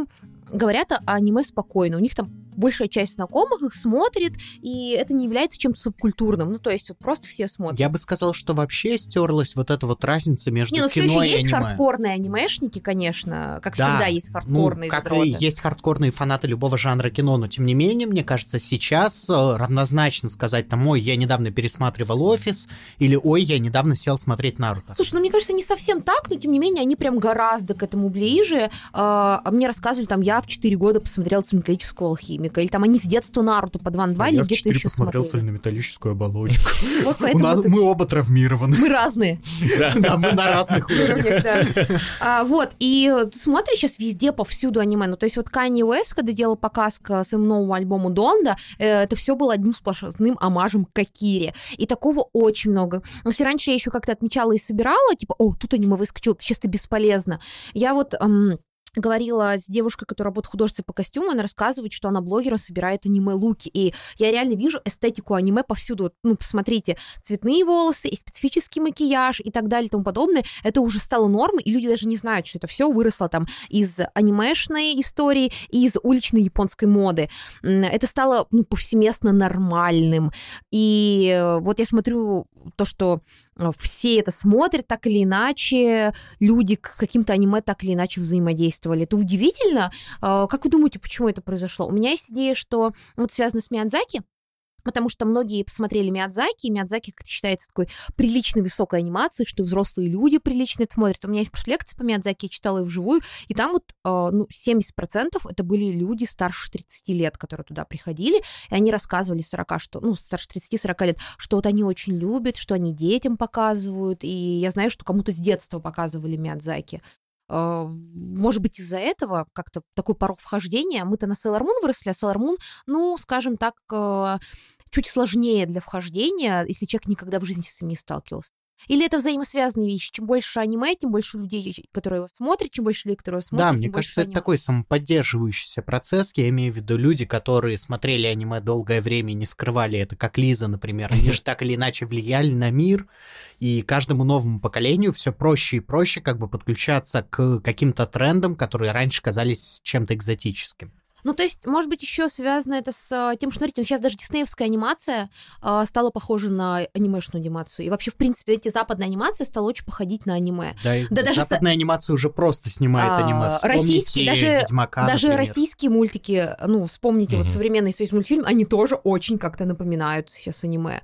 говорят о аниме спокойно, у них там большая часть знакомых их смотрит, и это не является чем-то субкультурным. Ну, то есть вот просто все смотрят. Я бы сказал, что вообще стерлась вот эта вот разница между не, ну, кино все еще есть аниме. хардкорные анимешники, конечно, как да, всегда есть хардкорные ну, как задроты. и есть хардкорные фанаты любого жанра кино, но тем не менее, мне кажется, сейчас э, равнозначно сказать там, ой, я недавно пересматривал «Офис», или ой, я недавно сел смотреть «Наруто». Слушай, ну мне кажется, не совсем так, но тем не менее, они прям гораздо к этому ближе. А, а мне рассказывали, там, я в 4 года посмотрела «Цельнометаллическую алхимию», или там они с детства Наруто по 2 на 2 а или где-то еще посмотрел цельнометаллическую оболочку. Мы оба травмированы. Мы разные. Да, мы на разных уровнях. А, вот, и смотришь сейчас везде, повсюду аниме. Ну, то есть вот Kanye West, когда делал показ к своему новому альбому Донда, э, это все было одним сплошным омажем к Акире. И такого очень много. Если раньше я еще как-то отмечала и собирала, типа, о, тут аниме выскочило, это чисто бесполезно. Я вот говорила с девушкой, которая работает художницей по костюму, она рассказывает, что она блогером собирает аниме-луки. И я реально вижу эстетику аниме повсюду. Ну, посмотрите, цветные волосы и специфический макияж и так далее и тому подобное. Это уже стало нормой, и люди даже не знают, что это все выросло там из анимешной истории и из уличной японской моды. Это стало ну, повсеместно нормальным. И э, вот я смотрю то, что все это смотрят так или иначе, люди к каким-то аниме так или иначе взаимодействовали. Это удивительно. Э, как вы думаете, почему это произошло? У меня есть идея, что вот связано с Миядзаки, Потому что многие посмотрели Миядзаки, и Миядзаки как считается такой приличной высокой анимацией, что взрослые люди прилично это смотрят. У меня есть просто лекция по Миядзаки, я читала ее вживую, и там вот э, ну, 70% это были люди старше 30 лет, которые туда приходили, и они рассказывали 40, что, ну, старше 30-40 лет, что вот они очень любят, что они детям показывают, и я знаю, что кому-то с детства показывали Миядзаки. А, может быть, из-за этого как-то такой порог вхождения. Мы-то на Sailor Moon выросли, а Sailor Moon, ну, скажем так, а, чуть сложнее для вхождения, если человек никогда в жизни с этим не сталкивался. Или это взаимосвязанные вещи? Чем больше аниме, тем больше людей, которые его смотрят, чем больше людей, которые его смотрят. Да, мне кажется, это такой самоподдерживающийся процесс. Я имею в виду люди, которые смотрели аниме долгое время и не скрывали это, как Лиза, например. Они же так или иначе влияли на мир, и каждому новому поколению все проще и проще как бы подключаться к каким-то трендам, которые раньше казались чем-то экзотическим. Ну, то есть, может быть, еще связано это с а, тем, что, смотрите, сейчас даже диснеевская анимация э, стала похожа на анимешную анимацию. И вообще, в принципе, эти западные анимации стала очень походить на аниме. Да, да даже западная с... анимация уже просто снимает а, аниме. российские, даже, Ведьмака, даже например. российские мультики, ну, вспомните, mm-hmm. вот современный союз мультфильм, они тоже очень как-то напоминают сейчас аниме.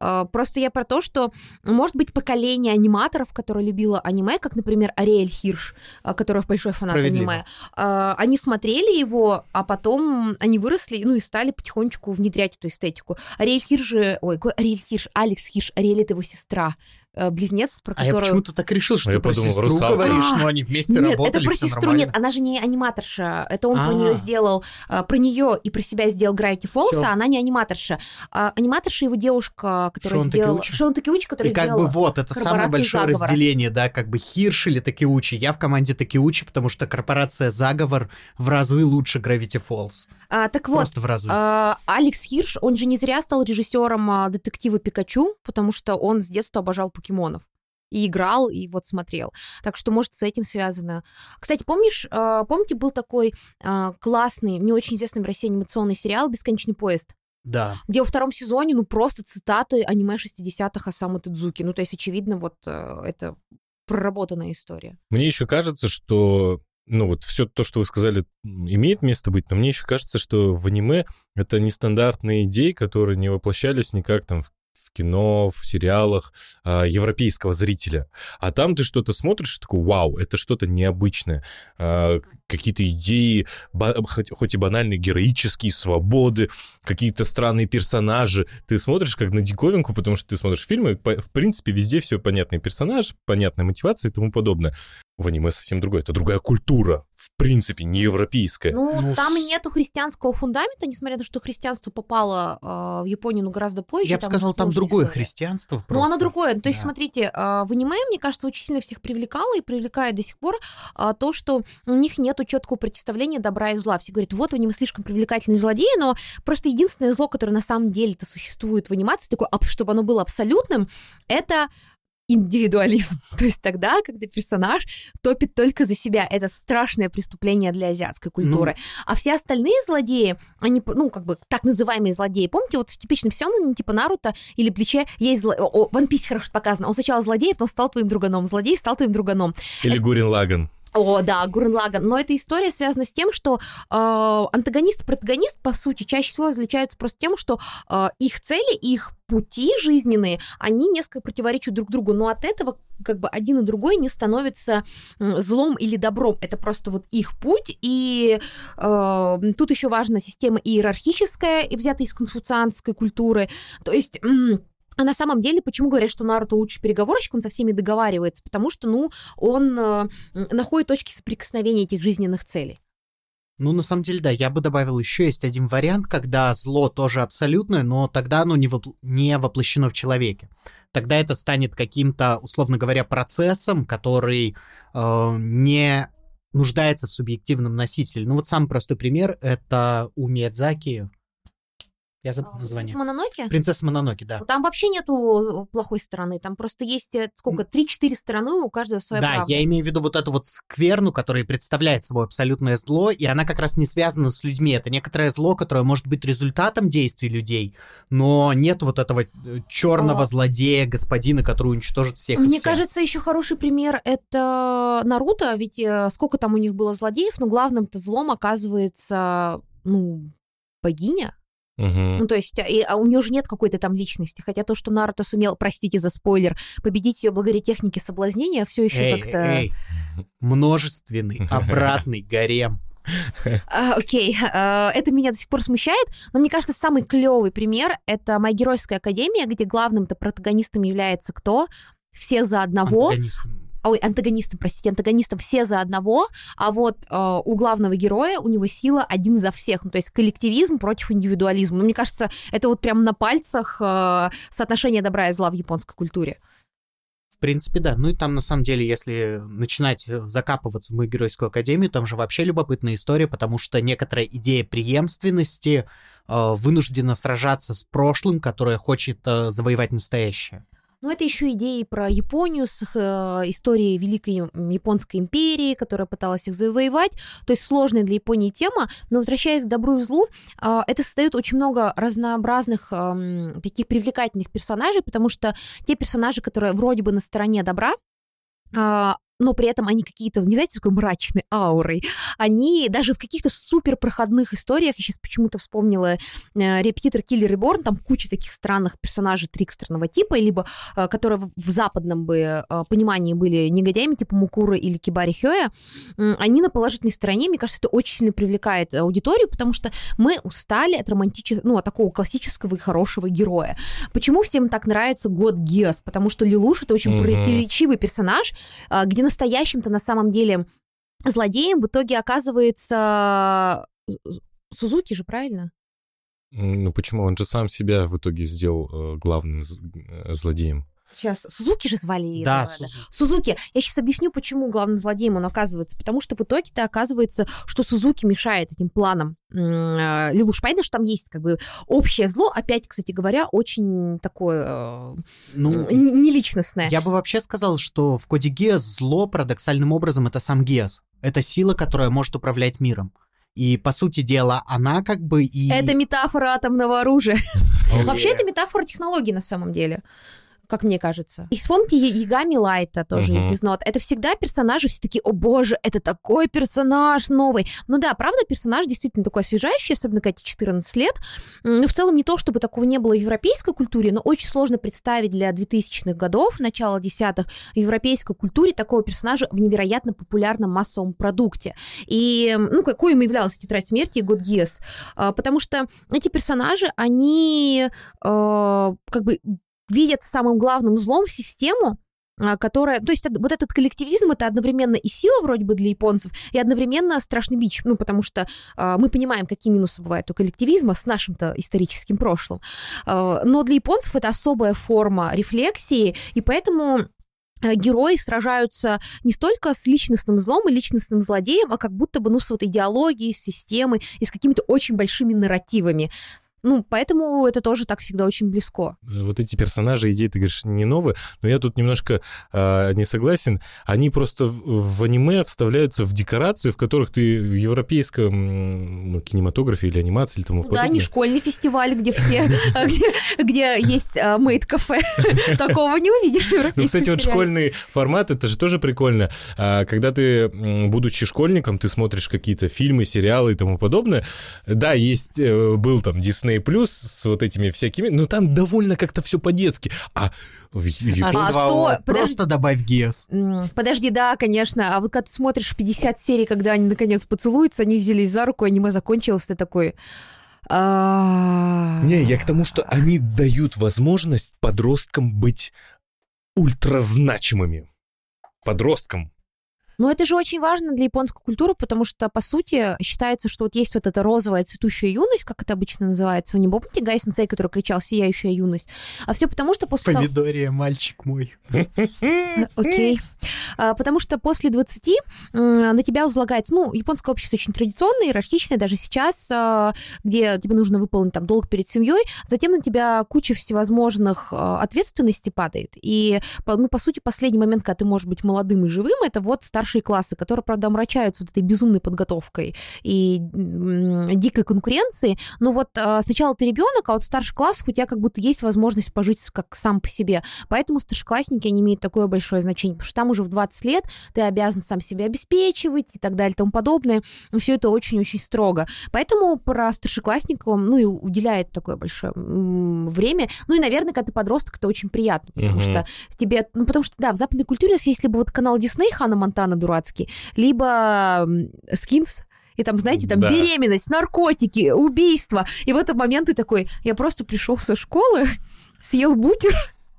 А, просто я про то, что, может быть, поколение аниматоров, которое любило аниме, как, например, Ариэль Хирш, которая большой фанат аниме, они смотрели его, а потом они выросли, ну и стали потихонечку внедрять эту эстетику. Ариэль Хирш же, ой, Ариэль Хирш, Алекс Хирш, Ариэль это его сестра. Э, близнец, про которую... А я почему-то так решил, что а ты про подумал, сестру Русалка. говоришь, а, но они вместе нет, работали, это про сестру, нормально. нет, она же не аниматорша, это он А-а-а. про нее сделал, э, про нее и про себя сделал Gravity Falls, а она не аниматорша. А, аниматорша его девушка, которая Шон сделала... Такиучи? Шон Такиучи, которая и как бы вот, это самое большое заговора. разделение, да, как бы Хирш или Такиучи. Я в команде Такиучи, потому что корпорация Заговор в разы лучше Gravity Falls. А, так вот, Просто в разы. А, Алекс Хирш, он же не зря стал режиссером а, детектива Пикачу, потому что он с детства обожал покемонов и играл, и вот смотрел. Так что, может, с этим связано. Кстати, помнишь, э, помните, был такой э, классный, не очень известный в России анимационный сериал «Бесконечный поезд»? Да. Где во втором сезоне, ну, просто цитаты аниме 60-х Осамы Тедзуки. Ну, то есть, очевидно, вот э, это проработанная история. Мне еще кажется, что ну вот все то, что вы сказали, имеет место быть, но мне еще кажется, что в аниме это нестандартные идеи, которые не воплощались никак там в кино, в сериалах э, европейского зрителя. А там ты что-то смотришь и такой, вау, это что-то необычное. Э, какие-то идеи, хоть, хоть и банальные, героические, свободы, какие-то странные персонажи. Ты смотришь как на диковинку, потому что ты смотришь фильмы, в принципе, везде все понятный персонаж, понятная мотивация и тому подобное. В аниме совсем другое. Это другая культура, в принципе, не европейская. Ну, ну там с... и нету христианского фундамента, несмотря на то, что христианство попало э, в Японию, ну, гораздо позже. Я бы сказал, там другое история. христианство просто. Ну, оно другое. То есть, да. смотрите, э, в аниме, мне кажется, очень сильно всех привлекало и привлекает до сих пор э, то, что у них нету четкого представления добра и зла. Все говорят, вот, у него слишком привлекательные злодеи, но просто единственное зло, которое на самом деле-то существует в анимации, такое, чтобы оно было абсолютным, это индивидуализм. То есть тогда, когда персонаж топит только за себя. Это страшное преступление для азиатской культуры. Ну... А все остальные злодеи, они, ну, как бы так называемые злодеи, помните, вот в типичном сёнэне, типа Наруто или Плече, есть зло... О, One Piece хорошо показано. Он сначала злодей, а потом стал твоим друганом. Злодей стал твоим друганом. Или Это... Гурин Лаган. О, да, Гурен Лаган. Но эта история связана с тем, что э, антагонист и протагонист, по сути, чаще всего различаются просто тем, что э, их цели, их пути жизненные, они несколько противоречат друг другу, но от этого как бы один и другой не становятся злом или добром. Это просто вот их путь, и э, тут еще важна система иерархическая, и взятая из конфуцианской культуры. То есть... А на самом деле, почему говорят, что Наруто лучший переговорщик, он со всеми договаривается? Потому что, ну, он э, находит точки соприкосновения этих жизненных целей. Ну, на самом деле, да, я бы добавил еще есть один вариант, когда зло тоже абсолютное, но тогда оно не, вопл- не воплощено в человеке. Тогда это станет каким-то, условно говоря, процессом, который э, не нуждается в субъективном носителе. Ну, вот самый простой пример — это у Миядзаки Я забыл название. Принцесса Мононоке? Принцесса Мононоке, да. Ну, Там вообще нету плохой стороны. Там просто есть, э, сколько, 3-4 стороны, у каждого своя Да, правда. я имею в виду вот эту вот скверну, которая представляет собой абсолютное зло, и она как раз не связана с людьми. Это некоторое зло, которое может быть результатом действий людей, но нет вот этого черного А. злодея, господина, который уничтожит всех Мне вся. кажется, еще хороший пример это Наруто, ведь э, сколько там у них было злодеев, но главным-то злом оказывается, ну, богиня. Мгм. Ну, то есть, и, а у нее же нет какой-то там личности. Хотя то, что Наруто сумел, простите за спойлер, победить ее благодаря технике соблазнения, все еще Эй, как-то. эй, множественный, обратный гарем. А, окей, а, это меня до сих пор смущает, но мне кажется, самый клевый пример это моя геройская академия, где главным-то протагонистом является кто? Все за одного. Антагонистом. Ой, антагонистом, простите, антагонистом все за одного, а вот э, у главного героя у него сила один за всех, ну, то есть коллективизм против индивидуализма. Ну, мне кажется, это вот прям на пальцах э, соотношение добра и зла в японской культуре. В принципе, да. Ну и там, на самом деле, если начинать э, закапываться в мою геройскую академию, там же вообще любопытная история, потому что некоторая идея преемственности э, вынуждена сражаться с прошлым, которое хочет э, завоевать настоящее. Но это еще идеи про Японию с их, э, историей Великой Японской империи, которая пыталась их завоевать. То есть сложная для Японии тема, но возвращаясь к добру и злу, э, это создает очень много разнообразных эм, таких привлекательных персонажей, потому что те персонажи, которые вроде бы на стороне добра, а, но при этом они какие-то, не знаете, такой мрачной аурой, они даже в каких-то супер проходных историях, я сейчас почему-то вспомнила э, Репетитор Киллер Реборн, там куча таких странных персонажей трикстерного типа, либо э, которые в- западном бы э, понимании были негодяями, типа Мукуры или Кибари Хёя, они на положительной стороне, мне кажется, это очень сильно привлекает аудиторию, потому что мы устали от романтического, ну, от такого классического и хорошего героя. Почему всем так нравится Год Гиас? Потому что Лилуш это очень Мгм. противоречивый персонаж, где настоящим-то на самом деле злодеем в итоге оказывается Су- Сузуки же, правильно? Ну почему? Он же сам себя в итоге сделал э, главным э, злодеем. Сейчас Сузуки же звали Да, этого, Сузу- Сузуки. Я сейчас объясню, почему главным злодеем он оказывается. Потому что в итоге-то оказывается, что Сузуки мешает этим планам Лилуш. Понятно, что там есть как бы общее зло. Опять, кстати говоря, очень такое э, Ну, неличностное. я бы вообще сказал, что в коде Геос зло парадоксальным образом это сам Геос. Это сила, которая может управлять миром. И, по сути дела, она как бы и... Это метафора атомного оружия. Вообще, это метафора технологий на самом деле. Как мне кажется. И вспомните Ягами Лайта тоже из Мгм. Death Note. Это всегда персонажи все такие, о боже, это такой персонаж новый. Ну да, правда, персонаж действительно такой освежающий, особенно когда тебе 14 лет. Ну, в целом, не то, чтобы такого не было в европейской культуре, но очень сложно представить для 2000-х годов, начала десятых, в европейской культуре такого персонажа в невероятно популярном массовом продукте. И, ну, какой им являлась «Тетрадь смерти» и «Год Гиас», А, потому что эти персонажи, они э, как бы видят самым главным злом систему, а, которая, то есть вот этот коллективизм это одновременно и сила вроде бы для японцев, и одновременно страшный бич, ну потому что а, мы понимаем, какие минусы бывают у коллективизма с нашим-то историческим прошлым, А, но для японцев это особая форма рефлексии, и поэтому э, герои сражаются не столько с личностным злом и личностным злодеем, а как будто бы, ну, с вот идеологией, с системой и с какими-то очень большими нарративами. Ну, поэтому это тоже так всегда очень близко. Э, Вот эти персонажи, идеи, ты говоришь, не новые, но я тут немножко э, не согласен. Они просто в, в аниме вставляются в декорации, в которых ты в европейском ну, кинематографе или анимации или тому Да, подобное. не школьный фестиваль, где все, а, где, есть мейд-кафе. Такого не увидишь в Ну, кстати, вот школьный формат, это же тоже прикольно. А, Когда ты, будучи школьником, ты смотришь какие-то фильмы, сериалы и тому подобное. Да, есть, э, был там Disney Plus с вот этими всякими, но там довольно как-то все по-детски. А в Японии- А, А. Просто добавь Геос. М, Подожди, да, конечно. А вот когда ты смотришь 50 серий, когда они наконец поцелуются, они взялись за руку, аниме закончилось, ты такой... «А, Не, я к тому, что они дают возможность подросткам быть ультразначимыми. Подросткам. Но это же очень важно для японской культуры, потому что, по сути, считается, что вот есть вот эта розовая цветущая юность, как это обычно называется. Вы не помните Гай Сенсей, который кричал «сияющая юность»? А все потому, что после... Помидория, мальчик мой. Окей. А, Потому что после 20 м, на тебя возлагается, ну, японское общество очень традиционное, иерархичное, даже сейчас, а, где тебе нужно выполнить там долг перед семьей, затем на тебя куча всевозможных а, ответственностей падает. И, ну, по сути, последний момент, когда ты можешь быть молодым и живым, это вот старшие классы, которые, правда, омрачаются вот этой безумной подготовкой и дикой конкуренцией. Но вот а, сначала ты ребенок, а вот в старших классах у тебя как будто есть возможность пожить как сам по себе. Поэтому старшеклассники, они имеют такое большое значение, потому что там уже в 20 лет ты обязан сам себя обеспечивать и так далее и тому подобное. Все это очень-очень строго. Поэтому про старшеклассников, ну, и уделяет такое большое время. Ну, и, наверное, когда ты подросток, это очень приятно, потому Мгм. что тебе... Ну, потому что, да, в западной культуре, если бы вот канал Дисней, Хана Монтана дурацкий, либо Скинс, и там, знаете, там Да. беременность, наркотики, убийство. И в этот момент ты такой, я просто пришел со школы, съел бутер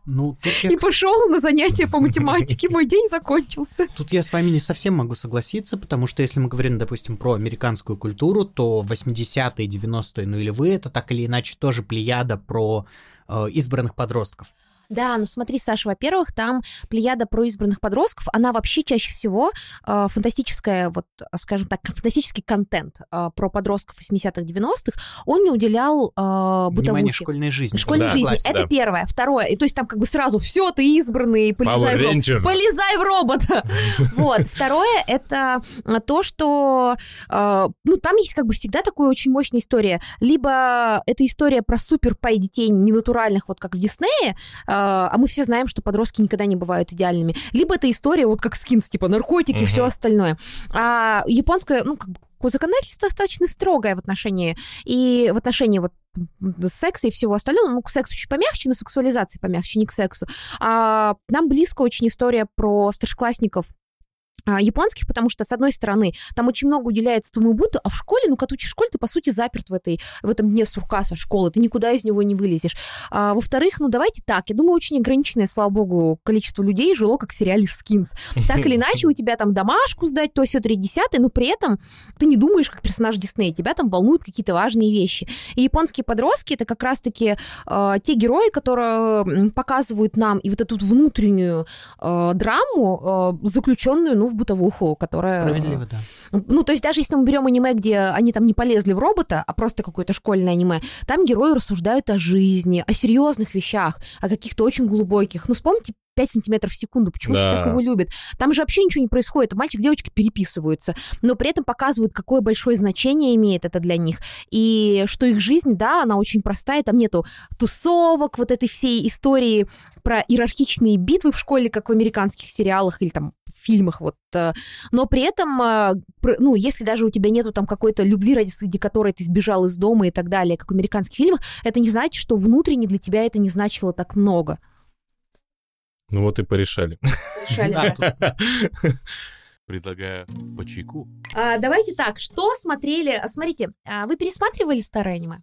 Ну, тут я, и пошел на занятия по математике. Мой день закончился. тут я с вами не совсем могу согласиться, потому что если мы говорим, допустим, про американскую культуру, то 80-е, 90-е нулевые это так или иначе тоже плеяда про э, избранных подростков. Да, ну смотри, Саша, во-первых, там плеяда про избранных подростков, она вообще чаще всего э, фантастическая, вот, э, скажем так, фантастический контент э, про подростков 80-х, 90-х, он не уделял э, Внимание бытовухе. школьной жизни. Школьной Да, жизни. Согласен. Это да. первое. Второе. И то есть там как бы сразу все, ты избранный, полезай в роб-. Полезай в робота. Вот. Второе это а, то, что э, ну там есть как бы всегда такая очень мощная история. Либо это история про супер пай детей ненатуральных, вот как в Диснее, э, а мы все знаем, что подростки никогда не бывают идеальными. Либо это история вот как скинс, типа наркотики, Мгм. все остальное. А японское, ну как бы законодательство достаточно строгое в отношении и в отношении вот секса и всего остального, ну, к сексу чуть помягче, но сексуализации помягче, не к сексу. А нам близко очень история про старшеклассников а, японских, потому что, с одной стороны, там очень много уделяется твоему быту, а в школе, ну, когда учишь в школе, ты, по сути, заперт в, этой, в этом дне сурка со школы, ты никуда из него не вылезешь. А, во-вторых, ну, давайте так, я думаю, очень ограниченное, слава богу, количество людей жило, как в сериале «Скинс». Так или иначе, у тебя там домашку сдать, то все три десятое, но при этом ты не думаешь, как персонаж Диснея, тебя там волнуют какие-то важные вещи. И японские подростки — это как раз-таки э, те герои, которые показывают нам и вот эту внутреннюю э, драму, э, заключенную, ну, в бытовуху, которая... Справедливо, да. Ну, то есть даже если мы берем аниме, где они там не полезли в робота, а просто какое-то школьное аниме, там герои рассуждают о жизни, о серьезных вещах, о каких-то очень глубоких. Ну, вспомните 5 сантиметров в секунду, почему все Да. так его любят. Там же вообще ничего не происходит, мальчик с девочкой переписываются, но при этом показывают, какое большое значение имеет это для них, и что их жизнь, да, она очень простая, там нету тусовок, вот этой всей истории про иерархичные битвы в школе, как в американских сериалах или там фильмах, вот, э, но при этом, э, ну, если даже у тебя нету там какой-то любви, ради ради которой ты сбежал из дома и так далее, как в американских фильмах, это не значит, что внутренне для тебя это не значило так много. Ну вот и порешали. Решали, Да, Предлагаю по чайку. А, давайте так, что смотрели? А, Смотрите, а, вы пересматривали старое аниме?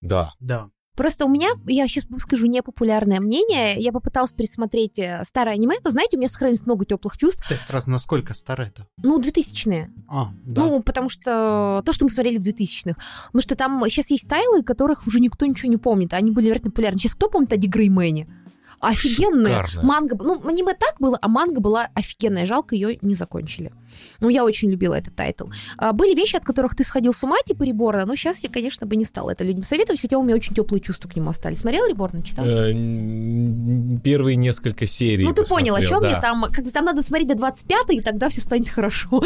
Да. Да. Просто у меня, я сейчас выскажу непопулярное мнение, я попыталась пересмотреть э, старое аниме, но, знаете, у меня сохранилось много теплых чувств. Кстати, сразу насколько старо это? Ну, 2000-е. А, да. Ну, потому что то, что мы смотрели в 2000-х. Потому что там сейчас есть тайлы, которых уже никто ничего не помнит. Они были вероятно популярны. Сейчас кто помнит о Греймене? Офигенная. Шикарно. Манга. Ну, аниме так было, а манга была офигенная. Жалко, ее не закончили. Ну, я очень любила этот тайтл. А, были вещи, от которых ты сходил с ума, типа Реборна, но сейчас я, конечно, бы не стала это людям советовать, хотя у меня очень теплые чувства к нему остались. Смотрел Реборна, читал? Э, Первые несколько серий. Ну, ты понял, о чем да. я там. Как, там надо смотреть до 25 и тогда все станет хорошо.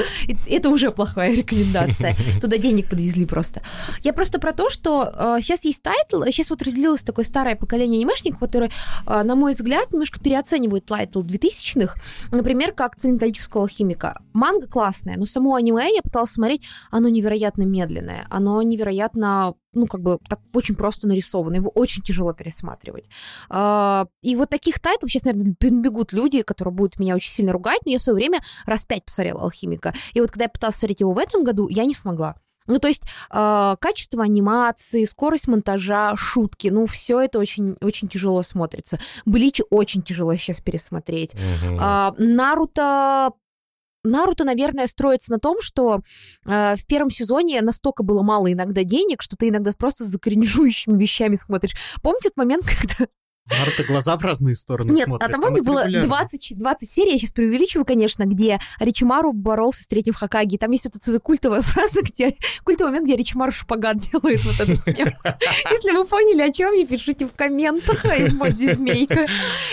Это уже плохая рекомендация. Туда денег подвезли просто. Я просто про то, что сейчас есть тайтл, сейчас вот разделилось такое старое поколение анимешников, которые, э, на мой взгляд, немножко переоценивают тайтл 2000-х, например, как «Цельнометаллического алхимика». Манга классная, но само аниме я пыталась смотреть, оно невероятно медленное, оно невероятно ну, как бы, так очень просто нарисовано, его очень тяжело пересматривать. А, И вот таких тайтлов сейчас, наверное, бегут люди, которые будут меня очень сильно ругать, но я в свое время раз пять посмотрела «Алхимика». И вот когда я пыталась смотреть его в этом году, я не смогла. Ну, то есть э, качество анимации, скорость монтажа, шутки, ну, все это очень, очень тяжело смотрится. Блич очень тяжело сейчас пересмотреть. Мгм. А, Наруто Наруто, наверное, строится на том, что э, в первом сезоне настолько было мало иногда денег, что ты иногда просто за кринжующими вещами смотришь. Помните тот момент, когда Наруто глаза в разные стороны Нет, смотрит. а там, помню, было регулярно. 20, 20 серий, я сейчас преувеличиваю, конечно, где Ричимару боролся с третьим Хакаги. Там есть вот эта культовая фраза, где культовый момент, где Ричимару шпагат делает вот этот мем. Если вы поняли, о чем я, пишите в комментах, эмодзи змейка.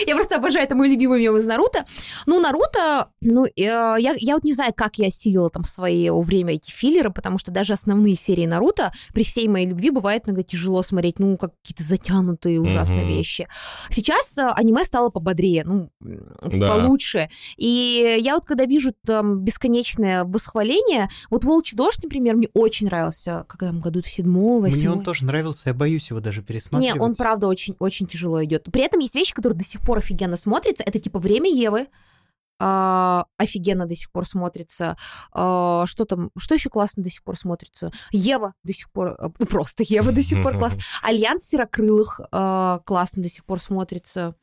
Я просто обожаю, это мой любимый мем из Наруто. Ну, Наруто, ну, э, я, я вот не знаю, как я осилила там в свое время эти филлеры, потому что даже основные серии Наруто при всей моей любви бывает иногда тяжело смотреть, ну, как какие-то затянутые ужасные вещи. Сейчас э, аниме стало пободрее, ну, Да. получше. И я вот когда вижу там бесконечное восхваление, вот «Волчий дождь», например, мне очень нравился, в каком году, в седьмом, Мне восьмом. он тоже нравился, я боюсь его даже Не, пересматривать. он правда очень, очень тяжело идет. При этом есть вещи, которые до сих пор офигенно смотрятся. Это типа время Евы. А, офигенно до сих пор смотрится. А, что там? Что еще классно до сих пор смотрится? Ева до сих пор а, ну, просто Ева до сих пор классно. Альянс серокрылых классно до сих пор смотрится.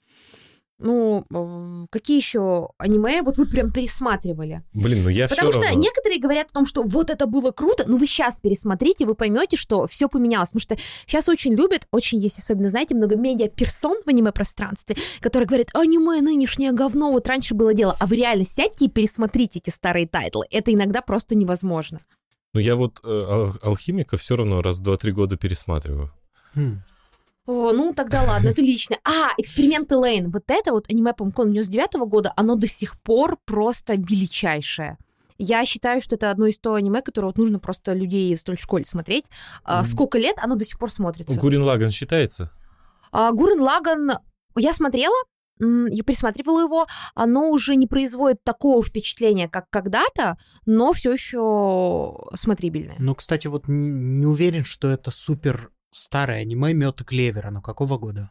Ну, какие еще аниме? Вот вы прям пересматривали. Блин, ну я все Потому что равно... некоторые говорят о том, что вот это было круто, но вы сейчас пересмотрите, вы поймете, что все поменялось. Потому что сейчас очень любят, очень есть особенно, знаете, много медиа-персон в аниме-пространстве, которые говорят, аниме нынешнее говно, вот раньше было дело. А вы реально сядьте и пересмотрите эти старые тайтлы. Это иногда просто невозможно. Ну я вот э, ал- алхимика все равно раз в два-три года пересматриваю. Хм. О, ну тогда ладно, это лично. А, эксперименты Лейн. Вот это вот аниме, по-моему, 99 года, оно до сих пор просто величайшее. Я считаю, что это одно из то аниме, которое вот нужно просто людям столь в школе смотреть. Мгм. Сколько лет оно до сих пор смотрится? Гурин Лаган считается? А, Гурен Лаган, я смотрела, я пересматривала его, оно уже не производит такого впечатления, как когда-то, но все еще смотрибельное. Ну, кстати, вот не уверен, что это супер старое аниме Мед и Клевер. Оно какого года?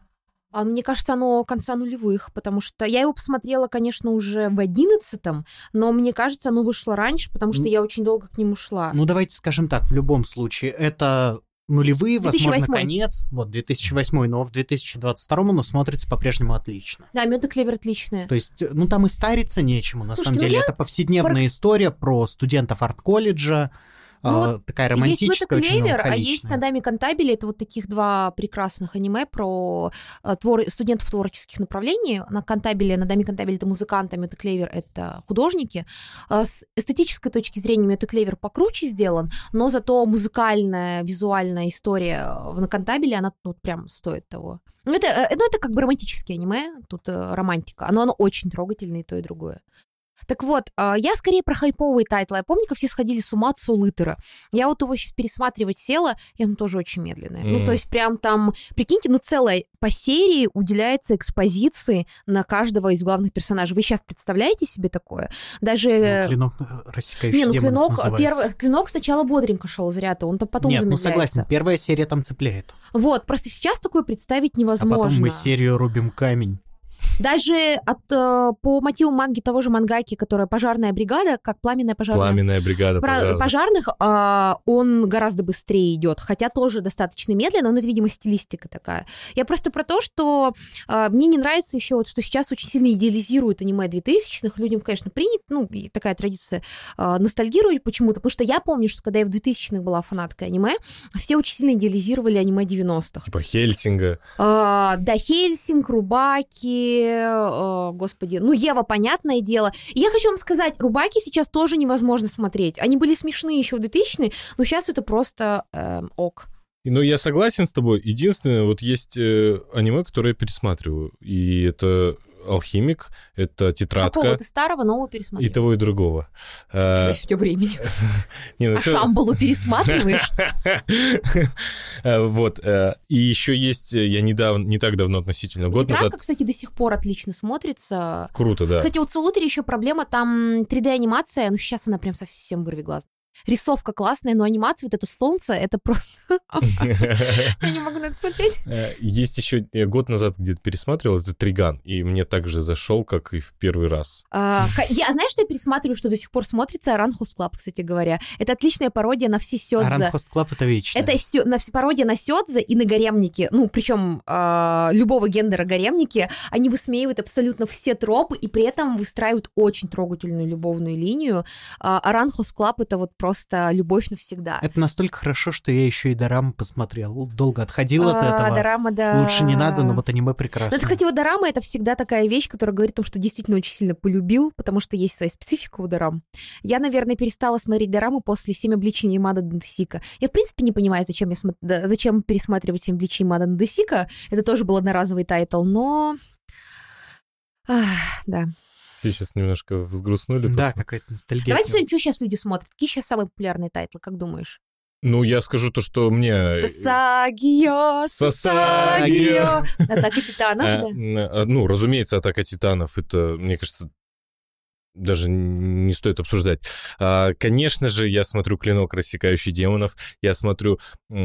А мне кажется, оно конца нулевых, потому что я его посмотрела, конечно, уже в одиннадцатом, но мне кажется, оно вышло раньше, потому что Ну, я очень долго к нему шла. Ну, давайте скажем так, в любом случае, это нулевые, возможно, 2008. конец. Вот, 2008, но в 2022 оно смотрится по-прежнему отлично. Да, мед и клевер отличные. То есть, ну, там и стариться нечему, на Слушайте, самом ну деле. я Это повседневная история про студентов арт-колледжа, Ну а, такая Есть романтическая, очень клевер, а есть. Надами Кантабели. Это вот таких два прекрасных аниме про э, твор- студентов творческих направлений. На Кантабеле, Надами Кантабели это музыканты, а и клевер это художники. А С эстетической точки зрения Мед и клевер покруче сделан, но зато музыкальная, визуальная история э, Нодаме Кантабиле, она тут прям стоит того. Ну это, э, ну, это как бы романтическое аниме, тут э, романтика. Оно, оно очень трогательное и то, и другое. Так вот, а, я скорее про хайповые тайтлы. Я помню, как все сходили с ума от Солитера. Я вот его сейчас пересматривать села, и оно тоже очень медленное. Ну, Мгм. то есть прям там, прикиньте, ну, целая по серии уделяется экспозиции на каждого из главных персонажей. Вы сейчас представляете себе такое? Даже... Ну, клинок э, рассекающий не, ну, клинок, называется. первый, клинок сначала бодренько шел зря-то, он потом Нет, ну замедляется. согласен, первая серия там цепляет. Вот, просто сейчас такое представить А невозможно. потом мы серию рубим камень. Даже от, э, по мотиву манги того же мангаки, которая «Пожарная бригада», как «Пламенная пожарная Пламенная бригада Про- пожарных. пожарных а, он гораздо быстрее идет, хотя тоже достаточно медленно, но это, видимо, стилистика такая. Я просто про то, что а, мне не нравится еще вот, что сейчас очень сильно идеализируют аниме 2000-х. Людям, конечно, принято, ну, такая традиция а, ностальгировать почему-то, потому что я помню, что когда я в 2000-х была фанаткой аниме, все очень сильно идеализировали аниме 90-х. Типа Хельсинга. А, да, Хельсинг, Рубаки, э, господи, ну, Ева, понятное дело. И я хочу вам сказать, Рубаки сейчас тоже невозможно смотреть. Они были смешные еще в 2000-е, но сейчас это просто эм, ок. Ну, я согласен с тобой. Единственное, вот есть э, аниме, которое я пересматриваю. И это «Алхимик», это «Тетрадка». Какого-то старого, нового И пересмотреть. того, и другого. У тебя времени. не, ну А Шамбалу пересматриваешь? Вот. И еще есть, я недавно, не так давно относительно, год Тетрадка, назад. кстати, до сих пор отлично смотрится. Круто, да. Кстати, вот с Улутери еще проблема, там 3D-анимация, ну сейчас она прям совсем вырви глаз. Рисовка классная, но анимация, вот это солнце, это просто... Я не могу на это смотреть. Э, Есть еще, я год назад где-то пересматривал, это Триган, и мне также зашел, как и в первый раз. А, Я, знаешь, что я пересматриваю, что до сих пор смотрится? Оран Host Club, кстати говоря. Это отличная пародия на все Сёдзе. Ouran Host Club это вечно. Это пародия на Сёдзе и на гаремники. Ну, причем любого гендера гаремники. Они высмеивают абсолютно все тропы и при этом выстраивают очень трогательную любовную линию. А Ouran Host Club — это вот просто любовь навсегда. Это настолько хорошо, что я еще и Дораму посмотрел. Долго отходил от А, этого. Дорама, да. Лучше не надо, но вот аниме Ну, прекрасно. это, кстати, вот дорама это всегда такая вещь, которая говорит о том, что действительно очень сильно полюбил, потому что есть своя специфика у дорам. Я, наверное, перестала смотреть дораму после «Семь обличий Мада Дендесика». Я, в принципе, не понимаю, зачем, я смо- да, зачем пересматривать «Семь обличий Мада Дендесика». Это тоже был одноразовый тайтл, но... Ах, да. Все сейчас немножко взгрустнули. Да, какая-то ностальгия. Давайте посмотрим, что сейчас люди смотрят. Какие сейчас самые популярные тайтлы, как думаешь? Ну, я скажу то, что мне... э, Сасагэё, Сасагэё. Атака титанов, э, да? э, Ну, разумеется, Атака Титанов, это, мне кажется, даже не стоит обсуждать. А, Конечно же, я смотрю «Клинок, рассекающий демонов», я смотрю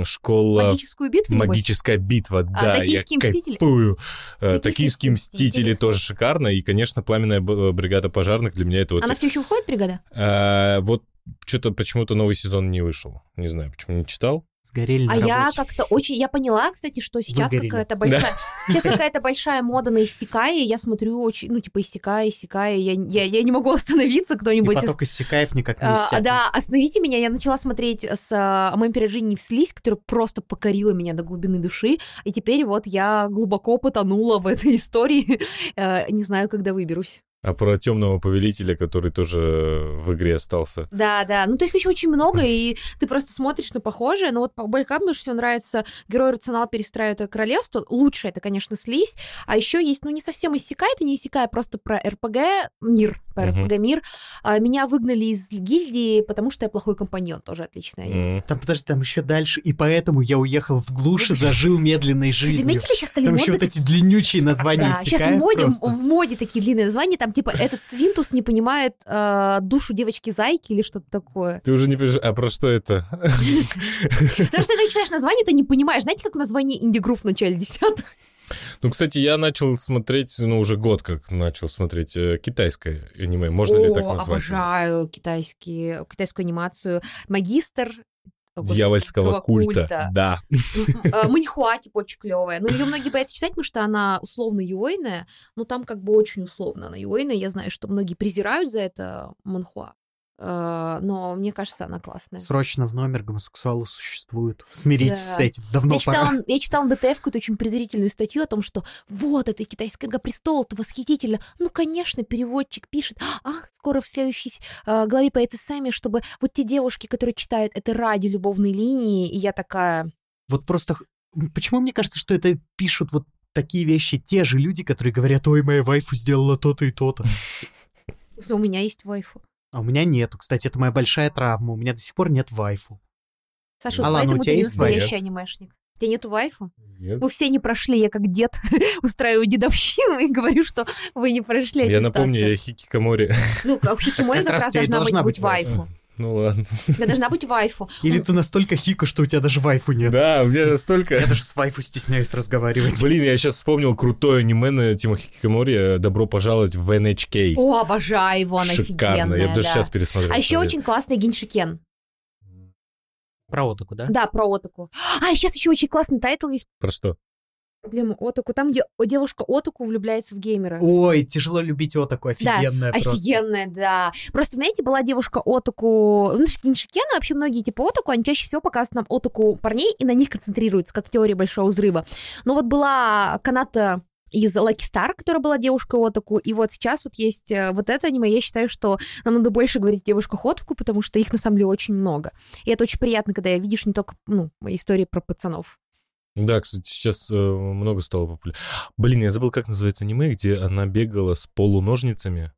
«Школа...» Магическую битву, небось? Магическая битва, да, я «Токийские мстители»? кайфую. «Токийские Э, Токийские мстители», мстители тоже шикарно. И, конечно, пламенная б- бригада пожарных для меня это вот... Она все еще выходит, бригада? э, Вот что-то почему-то новый сезон не вышел. Не знаю, почему не читал. Сгорели А я как-то очень... Я поняла, кстати, что сейчас Выгорели. какая-то большая... Сейчас какая-то большая мода на иссякае. Я смотрю очень... Ну, типа, иссякае, иссякае. Я, я, я не могу остановиться, И кто-нибудь... из- поток иссякаев никак не А, иссякнет. да, остановите меня. Я начала смотреть с а, «О моем перерождении в слизь», которая просто покорила меня до глубины души. И теперь вот я глубоко потонула в этой истории. Э, Не знаю, когда выберусь. А про темного повелителя, который тоже в игре остался. Да, да. Ну, то их еще очень много, и ты просто смотришь на похожее. Но вот по Байкам мне все нравится Герой Рационал перестраивает королевство. Лучше это, конечно, слизь. А еще есть, ну, не совсем иссякай, это не иссякай, а просто про РПГ мир. Про. РПГ мир. А, Меня выгнали из гильдии, потому что я плохой компаньон. Тоже. М. Там, подожди, там еще дальше. И поэтому я уехал в глушь и зажил медленной жизнью. заметили, сейчас стали Там еще вот эти длиннючие названия Да, сейчас моде, в моде такие длинные названия, там типа этот свинтус не понимает э, душу девочки-зайки или что-то такое. Ты уже не понимаешь, а про что это? Потому что когда читаешь название, ты не понимаешь. Знаете, как название инди-групп в начале десятых? Ну, кстати, я начал смотреть, ну, уже год как начал смотреть э, китайское аниме. Можно ли так О, назвать? обожаю китайские, китайскую анимацию. Магистр о, Дьявольского культа. Да. М, э, Маньхуа, типа, очень клевая. Но ее многие боятся читать, потому что она условно юойная, но там как бы очень условно она юойная. Я знаю, что многие презирают за это Манхуа. Э, Но мне кажется, она классная. Срочно в номер гомосексуалы существуют. Смиритесь Да. с этим. Давно Я пора. читала, я читала на ДТФ какую-то очень презрительную статью о том, что вот это китайская игра престол, это восхитительно. Ну, конечно, переводчик пишет, ах, скоро в следующей э, главе появится сами, чтобы вот те девушки, которые читают это ради любовной линии, и я такая, Вот просто... Почему мне кажется, что это пишут вот такие вещи те же люди, которые говорят, ой, моя вайфу сделала то-то и то-то. «Слушай, у меня есть вайфу. А у меня нету. Кстати, это моя большая травма. У меня до сих пор нет вайфу. Саша, Алан, поэтому у тебя ты есть настоящий вайф? анимешник. У тебя нету вайфу? Нет. Вы все не прошли, я как дед устраиваю дедовщину и говорю, что вы не прошли Я аттестацию. напомню, я Хикикамори. Ну, а у Хикикомори Как как раз должна быть быть вайфу. Ну ладно. Да, должна быть вайфу. Или ты настолько хико, что у тебя даже вайфу нет. Да, у меня столько... Я даже с вайфу стесняюсь разговаривать. Блин, я сейчас вспомнил крутое аниме на тему Хикикомори «Добро пожаловать в NHK». О, обожаю его, она Шикарно, я даже да. сейчас пересмотрел. А еще очень классный Геншикен. Про отаку, да? Да, про Отаку. А, сейчас еще очень классный тайтл есть Про что? Проблема Отаку. Там, где девушка Отаку влюбляется в геймера. Ой, тяжело любить отаку, Да, офигенная просто. Офигенная, да. Просто, знаете, была девушка Отаку... Ну, Геншикен, вообще многие типа Отаку, они чаще всего показывают нам Отаку парней и на них концентрируются, как теория Большого Взрыва. Но вот была Коната из Lucky Star, которая была девушкой Отаку, и вот сейчас вот есть э, вот это аниме, я считаю, что нам надо больше говорить о девушках Отаку, потому что их на самом деле очень много. И это очень приятно, когда я видишь не только, ну, истории про пацанов. Да, кстати, сейчас э, много стало популярно. Блин, я забыл, как называется аниме, где она бегала с полуножницами.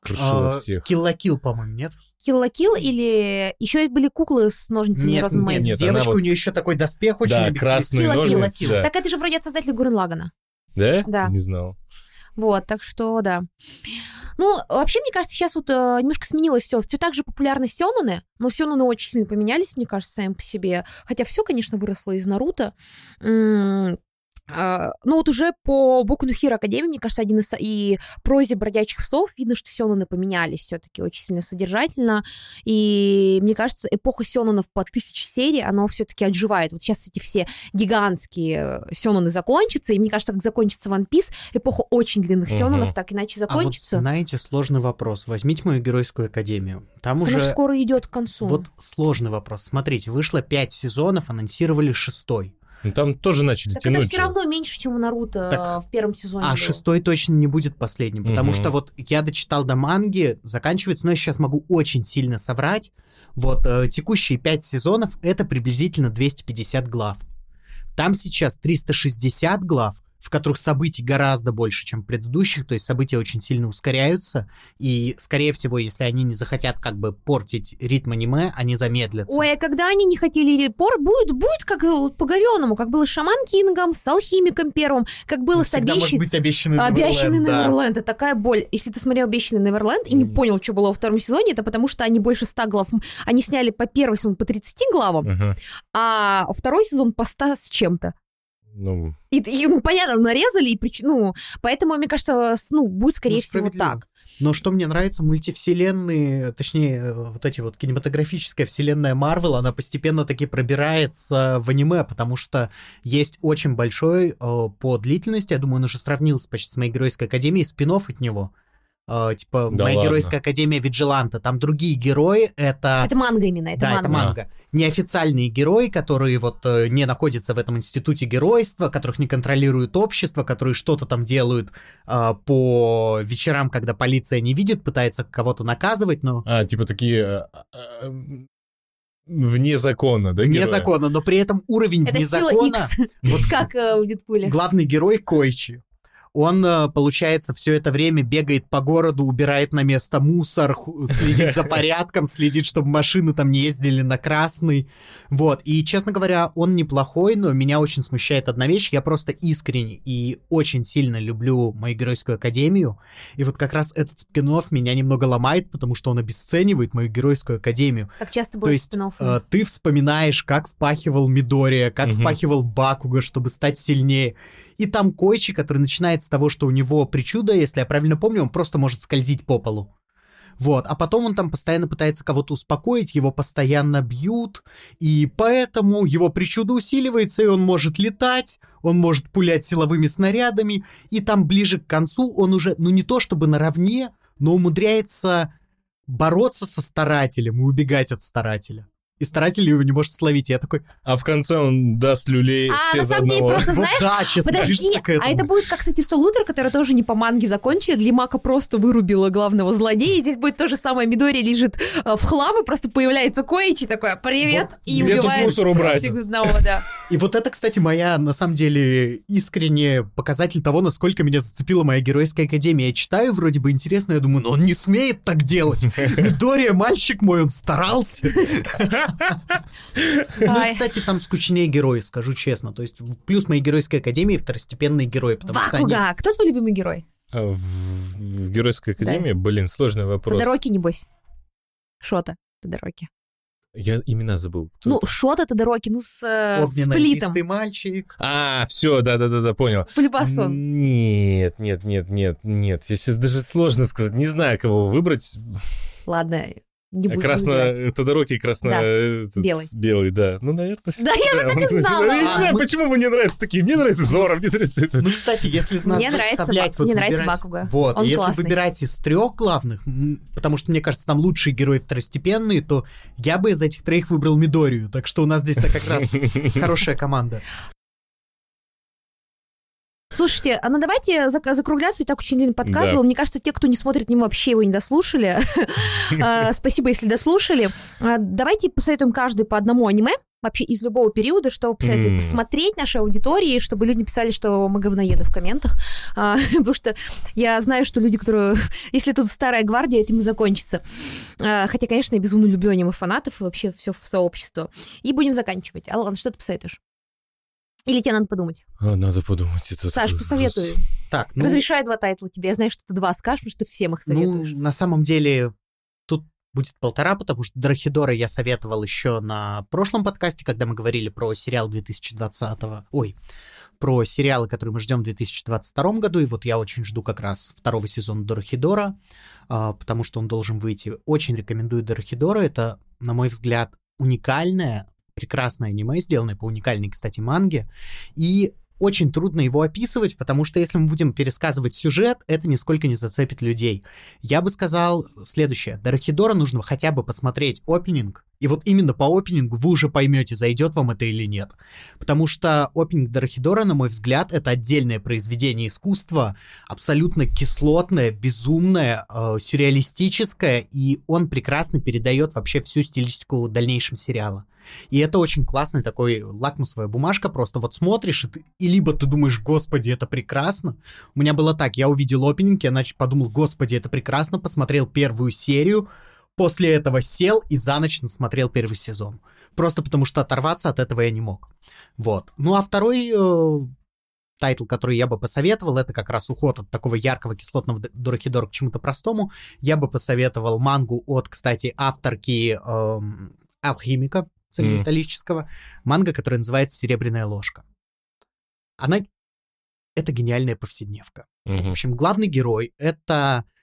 Крушила А, всех. Килла-килл, по-моему, нет? Kill или еще были куклы с ножницами Нет, Розен нет? Нет, девочка, вот у нее еще такой доспех очень Да, объективный. Kill. ножницы. да. Так это же вроде от создателя Гурен Лагана. Да? Да. Не знал. Вот, так что, да. Ну, вообще, мне кажется, сейчас вот э, немножко сменилось все. Все так же популярны сёнуны, но сёнуны очень сильно поменялись, мне кажется, сами по себе. Хотя все, конечно, выросло из Наруто. М, а, ну вот уже по Боку Hero Академии, мне кажется, один из... И прозе бродячих псов видно, что сёнуны поменялись все таки очень сильно содержательно. И мне кажется, эпоха сёнунов по тысяче серий, она все таки отживает. Вот сейчас эти все гигантские сёнуны закончатся, и мне кажется, как закончится One Piece, эпоха очень длинных Мгм. сёнунов так иначе А вот закончится. знаете, сложный вопрос. Возьмите мою геройскую академию. Там Она же уже скоро идет к концу. вот сложный вопрос. Смотрите, вышло пять сезонов, анонсировали шестой. Ну, там тоже начали так это тянуть. все же. равно меньше, чем у Наруто Так, э, в первом сезоне. А было. шестой точно не будет последним, потому Мгм. что вот я дочитал до манги, заканчивается, но я сейчас могу очень сильно соврать. Вот э, текущие пять сезонов это приблизительно 250 глав. Там сейчас 360 глав, в которых событий гораздо больше, чем в предыдущих, то есть события очень сильно ускоряются, и, скорее всего, если они не захотят как бы портить ритм аниме, они замедлятся. Ой, а когда они не хотели репор, будет, будет как э, вот по говеному, как было с Шаман Кингом, с Алхимиком первым, как было Ну, с всегда обещ- может быть обещанный Обещанный Неверленд, да. Неверленд. Это такая боль. Если ты смотрел Обещанный Неверленд и не Мгм. понял, что было во втором сезоне, это потому что они больше 100 глав. Они сняли по первый сезон по 30 главам, Мгм. а второй сезон по 100 с чем-то. Ну, И, и, ну, понятно, нарезали, и прич... ну, поэтому, мне кажется, ну, будет, скорее Ну, всего, так. Но что мне нравится, мультивселенные, точнее, вот эти вот кинематографическая вселенная Марвел, она постепенно таки пробирается в аниме, потому что есть очень большой э, по длительности, я думаю, он уже сравнился почти с моей геройской академией, спин от него. Э, типа, Да моя ладно. геройская академия Виджиланта, там другие герои, это... Это манга именно, это да, манга. это манга. Неофициальные герои, которые вот э, не находятся в этом институте геройства, которых не контролирует общество, которые что-то там делают э, по вечерам, когда полиция не видит, пытается кого-то наказывать, но а, типа такие... а, а, Вне закона, да, вне герои? закона, но при этом уровень Это вне сила закона. X, Вот как э, в Дедпуле. главный герой Койчи. Он, э, получается, все это время бегает по городу, убирает на место мусор, следит за порядком, следит, чтобы машины там не ездили на красный. Вот. И, честно говоря, он неплохой, но меня очень смущает одна вещь. Я просто искренне и очень сильно люблю мою геройскую академию. И вот как раз этот спин меня немного ломает, потому что он обесценивает мою геройскую академию. Как часто То было есть спин э, ты вспоминаешь, как впахивал Мидория, как Мгм. впахивал Бакуга, чтобы стать сильнее. И там Койчи, который начинает с того, что у него причуда, если я правильно помню, он просто может скользить по полу. Вот, а потом он там постоянно пытается кого-то успокоить, его постоянно бьют, и поэтому его причуда усиливается, и он может летать, он может пулять силовыми снарядами, и там ближе к концу он уже, ну не то чтобы наравне, но умудряется бороться со старателем и убегать от старателя. И старатель его не может словить. Я такой, А в конце он даст люлей А, все на за самом деле, одного. просто вот знаешь, да, честно, Подожди, а это будет как, кстати, Солутер, который тоже не по манге закончили. Лимака просто вырубила главного злодея. И здесь будет то же самое. Мидори лежит э, в хлам, и просто появляется Коичи такой, привет, Вот и где убивает мусор убрать? одного, да. И вот это, кстати, моя, на самом деле, искренне показатель того, насколько меня зацепила моя геройская академия. Я читаю, вроде бы интересно, я думаю, но он не смеет так делать. Мидория, мальчик мой, он старался. Ну, кстати, там скучнее герои, скажу честно. То есть, плюс моей геройской академии второстепенные герои. Вакуга. Кто твой любимый герой? А в, Геройской Академии, блин, сложный вопрос. Тодороки, небось. Шота Тодороки. Я имена забыл. Кто Ну, это? Шота Тодороки, ну, с э, сплитом. Огненно-льдистый мальчик. А, все, да-да-да, понял. Полюбасон. Нет, нет, нет, нет, нет. Я сейчас даже сложно сказать. Не знаю, кого выбрать. Ладно, не буду красно... Тодороки красно... Да, этот, белый. Белый, да. Ну, наверное, Да, я же так и знала. Я не знаю, Мы- почему мне нравятся такие. Мне нравится Зора, мне нравится это. Ну, кстати, если нас Мне нравится заставлять мне нравится выбирать- Бакуга. Вот, если выбирать из трех главных, потому что, мне кажется, там лучшие герои второстепенные, то я бы из этих троих выбрал Мидорию. Так что у нас здесь-то как раз хорошая команда. Слушайте, а ну давайте зак- закругляться, и так очень длинный подкаст Да. был. Мне кажется, те, кто не смотрит, не вообще его не дослушали. А, Спасибо, если дослушали. А, Давайте посоветуем каждый по одному аниме, вообще из любого периода, чтобы посоветовать М. посмотреть нашей аудитории, чтобы люди писали, что мы говноеды в комментах. А, Потому что я знаю, что люди, которые... Если тут старая гвардия, этим и закончится. А, Хотя, конечно, я безумно люблю аниме-фанатов и вообще все в сообщество. И будем заканчивать. Алан, что ты посоветуешь? Или тебе надо подумать? А, Надо подумать. это Саш, посоветуй. вопрос. Так, ну, Разрешаю два тайтла тебе. Я знаю, что ты два скажешь, потому что ты всем их ну, советуешь. на самом деле тут будет полтора, потому что Драхидора я советовал еще на прошлом подкасте, когда мы говорили про сериал 2020 Ой, про сериалы, которые мы ждем в 2022 году, и вот я очень жду как раз второго сезона Дорохидора, а, потому что он должен выйти. Очень рекомендую Дорохидора, это, на мой взгляд, уникальное, прекрасное аниме, сделанное по уникальной, кстати, манге, и очень трудно его описывать, потому что если мы будем пересказывать сюжет, это нисколько не зацепит людей. Я бы сказал следующее. Дорохидора нужно хотя бы посмотреть опенинг, и вот именно по опенингу вы уже поймете, зайдет вам это или нет. Потому что опенинг Дорохидора, на мой взгляд, это отдельное произведение искусства, абсолютно кислотное, безумное, э, сюрреалистическое, и он прекрасно передает вообще всю стилистику дальнейшем сериала. И это очень классный такой лакмусовая бумажка, просто вот смотришь, и, ты- и либо ты думаешь, господи, это прекрасно. У меня было так, я увидел опенинг, я нач- подумал, господи, это прекрасно, посмотрел первую серию, после этого сел и за ночь насмотрел первый сезон. Просто потому что оторваться от этого я не мог. Вот. Ну а второй э, тайтл, который я бы посоветовал, это как раз уход от такого яркого кислотного д- Дорохидора к чему-то простому. Я бы посоветовал мангу от, кстати, авторки эм, Алхимика цельнометаллического. Манга, которая называется «Серебряная ложка». Она... Это гениальная повседневка. В Мгм. общем, главный герой — это э,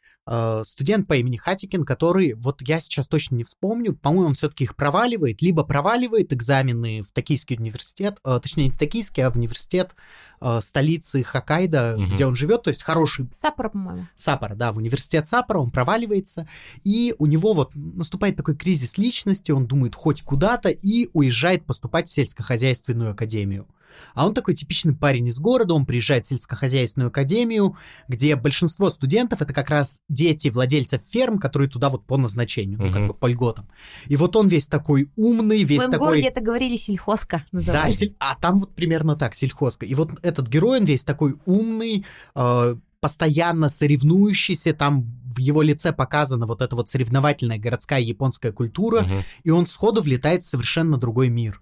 студент по имени Хатикэн, который, вот я сейчас точно не вспомню, по-моему, он все-таки их проваливает, либо проваливает экзамены в Токийский университет, э, точнее, не в Токийский, а в университет э, столицы Хоккайдо, Мгм. где он живет, то есть хороший Саппора, по-моему. Саппора, да, в университет Саппора, он проваливается, и у него вот наступает такой кризис личности, он думает хоть куда-то и уезжает поступать в сельскохозяйственную академию. А он такой типичный парень из города, он приезжает в сельскохозяйственную академию, где большинство студентов это как раз дети владельцев ферм, которые туда вот по назначению, ну, как бы по льготам. И вот он весь такой умный, В весь моем такой... городе это говорили сельхозка Да, называется. сель- а там вот примерно так, сельхозка. И вот этот герой, он весь такой умный, э, постоянно соревнующийся, там в его лице показана вот эта вот соревновательная городская японская культура, Мгм. и он сходу влетает в совершенно другой мир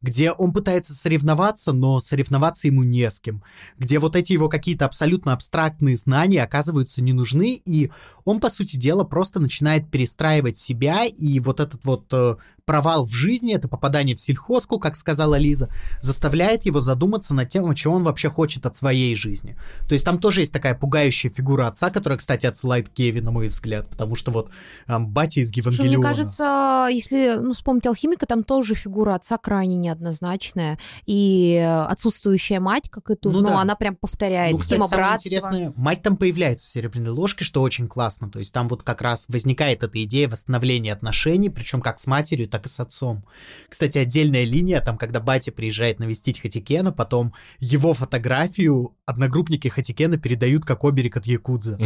где он пытается соревноваться, но соревноваться ему не с кем, где вот эти его какие-то абсолютно абстрактные знания оказываются не нужны, и он, по сути дела, просто начинает перестраивать себя, и вот этот вот э, провал в жизни, это попадание в сельхозку, как сказала Лиза, заставляет его задуматься над тем, чего он вообще хочет от своей жизни. То есть там тоже есть такая пугающая фигура отца, которая, кстати, отсылает Кеви, на мой взгляд, потому что вот э, батя из Слушай, Евангелиона. мне кажется, если ну, вспомнить алхимика, там тоже фигура отца крайне неоднозначная. И отсутствующая мать, как и тут, Ну ну, да. она прям повторяет. Ну, кстати, самое братства. интересное, мать там появляется с серебряной ложкой, что очень классно. То есть там вот как раз возникает эта идея восстановления отношений, причем как с матерью, так и с отцом. Кстати, отдельная линия, там, когда батя приезжает навестить Хатикена, потом его фотографию одногруппники Хатикена передают как оберег от Якудза.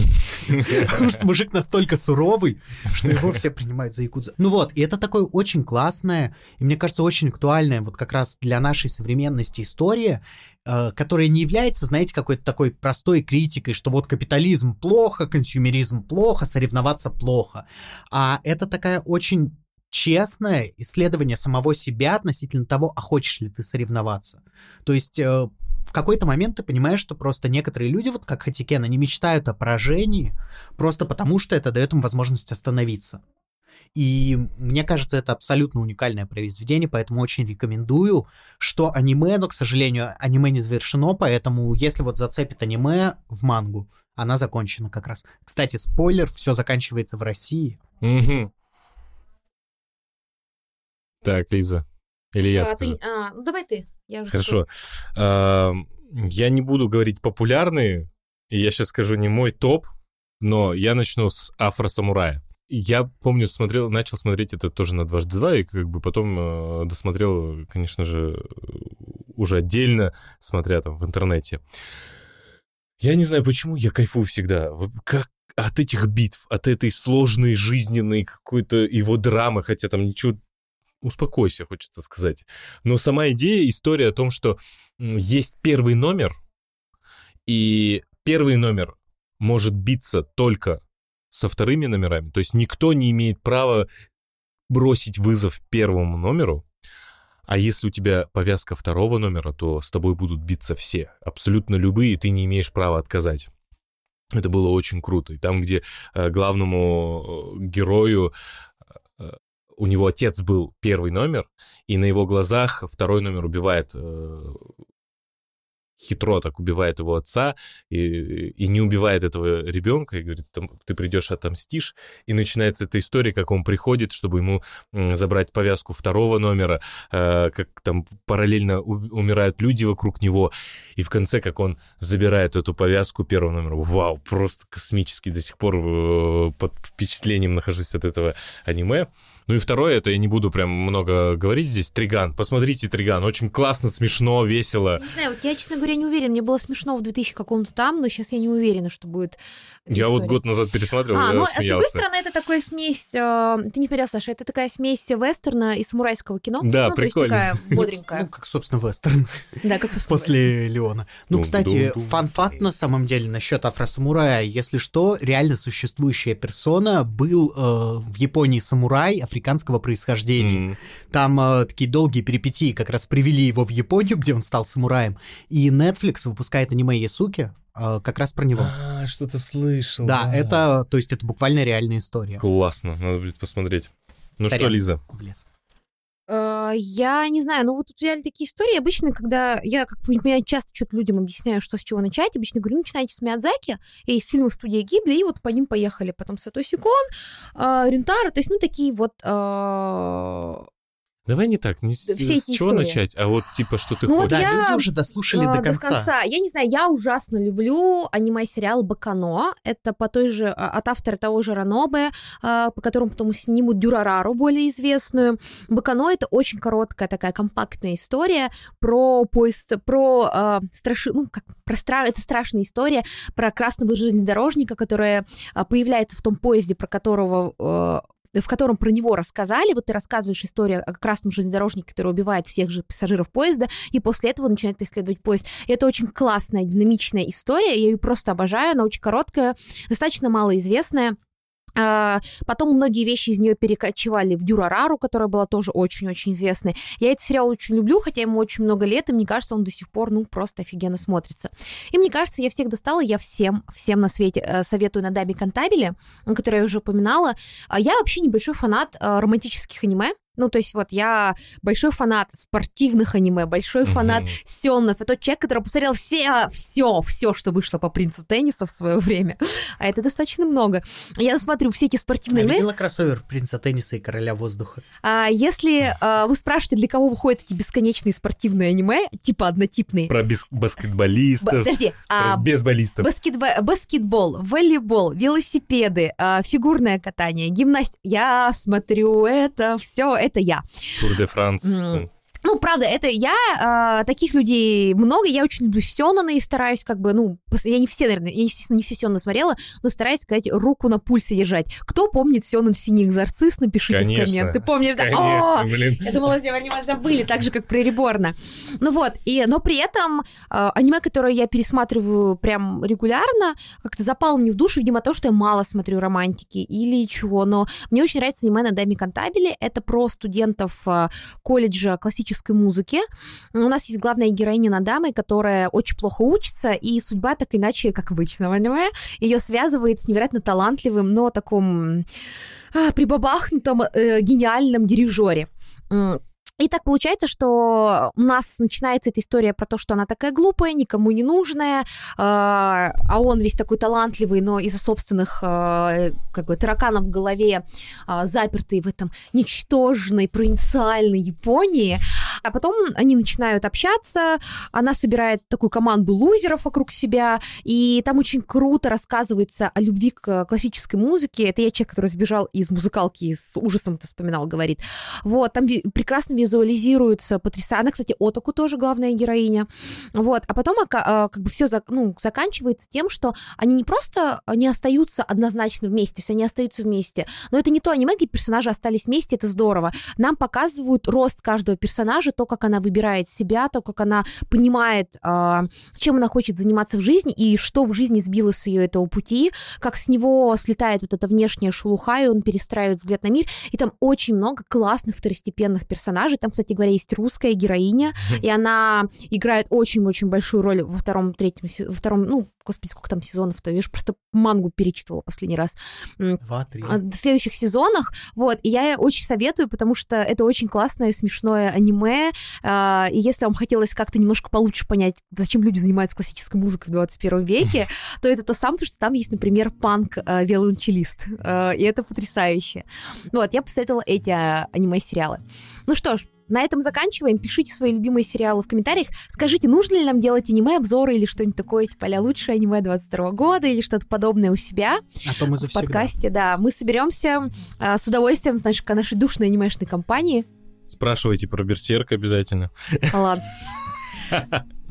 Потому что мужик настолько суровый, что его все принимают за Якудза. Ну вот, и это такое очень классное, и мне кажется, очень актуальное вот как раз для нашей современности история, э, которая не является, знаете, какой-то такой простой критикой, что вот капитализм плохо, консюмеризм плохо, соревноваться плохо. А это такая очень честное исследование самого себя относительно того, а хочешь ли ты соревноваться. То есть э, в какой-то момент ты понимаешь, что просто некоторые люди, вот как Хатикен, они мечтают о поражении просто потому, что это дает им возможность остановиться. И мне кажется, это абсолютно уникальное произведение, поэтому очень рекомендую, что аниме, но, к сожалению, аниме не завершено, поэтому если вот зацепит аниме в мангу, она закончена как раз. Кстати, спойлер, все заканчивается в России. Мгм. Так, Лиза. Или я А, скажу. ты- а, ну, давай ты. Я уже Хорошо. Ам, Я не буду говорить популярные, и я сейчас скажу не мой топ, но я начну с Афросамурая. Я помню, смотрел, начал смотреть это тоже на дважды два, и как бы потом э, досмотрел, конечно же, уже отдельно, смотря там в интернете. Я не знаю, почему я кайфую всегда. Как от этих битв, от этой сложной жизненной какой-то его драмы, хотя там ничего... Успокойся, хочется сказать. Но сама идея, история о том, что есть первый номер, и первый номер может биться только со вторыми номерами. То есть никто не имеет права бросить вызов первому номеру, А если у тебя повязка второго номера, то с тобой будут биться все, абсолютно любые, и ты не имеешь права отказать. Это было очень круто. И там, где э, главному э, герою э, у него отец был первый номер, и на его глазах второй номер убивает э, хитро так убивает его отца и, и не убивает этого ребенка, и говорит, ты придешь, отомстишь. И начинается эта история, как он приходит, чтобы ему забрать повязку второго номера, э, как там параллельно умирают люди вокруг него, и в конце, как он забирает эту повязку первого номера. Вау, просто космический до сих пор э, под впечатлением нахожусь от этого аниме. Ну и второе, это я не буду прям много говорить здесь, Триган. Посмотрите Триган, очень классно, смешно, весело. Не знаю, вот я, честно говоря, не уверен. Мне было смешно в 2000 каком-то там, но сейчас я не уверена, что будет Я вот год назад пересматривал, а, я ну, смеялся. с другой стороны, это такая смесь... Э, ты не смотрел, Саша, это такая смесь вестерна и самурайского кино. Да, ну, прикольно. То есть такая бодренькая. Ну, как, собственно, вестерн. Да, как, собственно, После Леона. Ну, кстати, фан-факт на самом деле насчет афросамурая. Если что, реально существующая персона был э, в Японии самурай африканского происхождения происхождения. Mm. Там э, такие долгие перипетии как раз привели его в Японию, где он стал самураем. И Netflix выпускает аниме Ясуки, э, как раз про него. А, что-то слышал. Да, да, это, то есть это буквально реальная история. Классно, надо будет посмотреть. Ну Сорян, что, Лиза? В лес. Э, я не знаю, ну вот тут взяли такие истории. Обычно, когда я, как я часто что-то людям объясняю, что с чего начать, обычно говорю, начинайте с Миядзаки и из фильма студии Гибли, и вот по ним поехали. Потом Сатоси Кон, э, Рюнтара, то есть, ну, такие вот э, Давай не так, не с, Все с чего истории. начать, а вот типа, что ты ну, хочешь. Вот да, я, люди уже дослушали а, до конца. До конца. Я не знаю, я ужасно люблю аниме-сериал «Бакано». Это по той же, а, от автора того же Ранобе, а, по которому потом снимут Дюрарару, более известную. «Бакано» — это очень короткая такая компактная история про поезд, про э, страши... ну, как, про стра... это страшная история про красного железнодорожника, который появляется в том поезде, про которого в котором про него рассказали. Вот ты рассказываешь историю о красном железнодорожнике, который убивает всех же пассажиров поезда, и после этого начинает преследовать поезд. И это очень классная, динамичная история. Я ее просто обожаю. Она очень короткая, достаточно малоизвестная. А, потом многие вещи из нее перекочевали в Дюрарару, которая была тоже очень-очень известной. Я этот сериал очень люблю, хотя ему очень много лет, и мне кажется, он до сих пор, ну, просто офигенно смотрится. И мне кажется, я всех достала, я всем, всем на свете э, советую на Даби Кантабеле, который я уже упоминала. А я вообще небольшой фанат э, романтических аниме, ну, то есть вот я большой фанат спортивных аниме, большой фанат mm-hmm. сёнов. Это тот человек, который посмотрел все, все, все, что вышло по принцу тенниса в свое время. А это достаточно много. Я смотрю все эти спортивные аниме. Я видела кроссовер принца тенниса и короля воздуха. А, если а, вы спрашиваете, для кого выходят эти бесконечные спортивные аниме, типа однотипные. Про бис- баскетболистов. Б- подожди. А. Баскетбол, баскетбол, волейбол, велосипеды, а, фигурное катание, гимнастика. Я смотрю это все это я. Тур де Франс. Ну, правда, это я, э, таких людей много, я очень люблю сёнэна и стараюсь как бы, ну, я не все, наверное, я, естественно, не все Сёнона смотрела, но стараюсь сказать, руку на пульсе держать. Кто помнит Сёнон «Синий нарцисс», напишите Конечно. в коммент. Ты помнишь, да? Конечно, О! блин. Я думала, все аниме забыли, так же, как про Реборна. Ну вот, и, но при этом э, аниме, которое я пересматриваю прям регулярно, как-то запало мне в душу, видимо, то, что я мало смотрю романтики или чего, но мне очень нравится аниме на Дами Кантабеле, это про студентов э, колледжа классического классической музыки. У нас есть главная героиня Надамы, которая очень плохо учится, и судьба так иначе, как обычно, понимаю, ее связывает с невероятно талантливым, но таком а, прибабахнутом э, гениальном дирижере. И так получается, что у нас начинается эта история про то, что она такая глупая, никому не нужная, а, а он весь такой талантливый, но из-за собственных а, как бы тараканов в голове а, запертый в этом ничтожной провинциальной Японии. А потом они начинают общаться, она собирает такую команду лузеров вокруг себя, и там очень круто рассказывается о любви к классической музыке. Это я человек, который сбежал из музыкалки с ужасом это вспоминал, говорит. Вот, там прекрасно визуализируется потрясающе. Она, кстати, Отаку тоже главная героиня. Вот, а потом а, как бы все ну, заканчивается тем, что они не просто не остаются однозначно вместе, есть они остаются вместе, но это не то аниме, где персонажи остались вместе, это здорово. Нам показывают рост каждого персонажа, персонажа, то, как она выбирает себя, то, как она понимает, а, чем она хочет заниматься в жизни и что в жизни сбило с ее этого пути, как с него слетает вот эта внешняя шелуха, и он перестраивает взгляд на мир. И там очень много классных второстепенных персонажей. Там, кстати говоря, есть русская героиня, и она играет очень-очень большую роль во втором, третьем, во втором, ну, господи, сколько там сезонов-то, я же просто мангу перечитывала последний раз. Два, три. А, В следующих сезонах, вот, и я очень советую, потому что это очень классное, смешное аниме, а, и если вам хотелось как-то немножко получше понять, зачем люди занимаются классической музыкой в 21 веке, то это то самое, потому что там есть, например, панк-виолончелист, и это потрясающе. Вот, я посоветовала эти а, аниме-сериалы. Ну что ж, на этом заканчиваем. Пишите свои любимые сериалы в комментариях. Скажите, нужно ли нам делать аниме-обзоры или что-нибудь такое, типа а лучшее аниме 22 года или что-то подобное у себя. А то мы В подкасте, да. Мы соберемся а, с удовольствием, знаешь, к нашей душной анимешной компании. Спрашивайте про Берсерк обязательно. Ладно.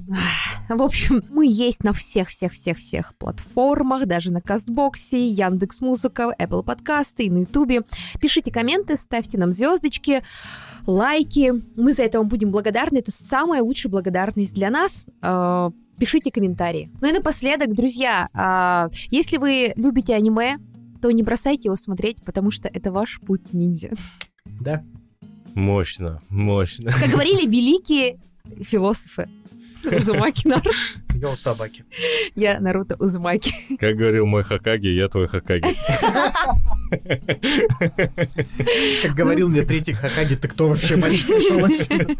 В общем, мы есть на всех-всех-всех-всех платформах, даже на Кастбоксе, Яндекс Музыка, Apple подкасты и на Ютубе. Пишите комменты, ставьте нам звездочки, лайки. Мы за это вам будем благодарны. Это самая лучшая благодарность для нас. Э, Пишите комментарии. Ну и напоследок, друзья, а, если вы любите аниме, то не бросайте его смотреть, потому что это ваш путь ниндзя. Да. Мощно, мощно. Как говорили великие философы. Узумаки Наруто. Я у собаки. Я Наруто Узумаки. Как говорил мой Хакаги, я твой Хакаги. Как говорил мне третий Хакаги, ты кто вообще мальчик пришел отсюда?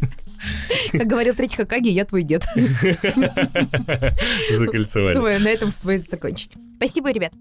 Как говорил третий Хакаги, я твой дед. Закольцевали. Думаю, на этом стоит закончить. Спасибо, ребят.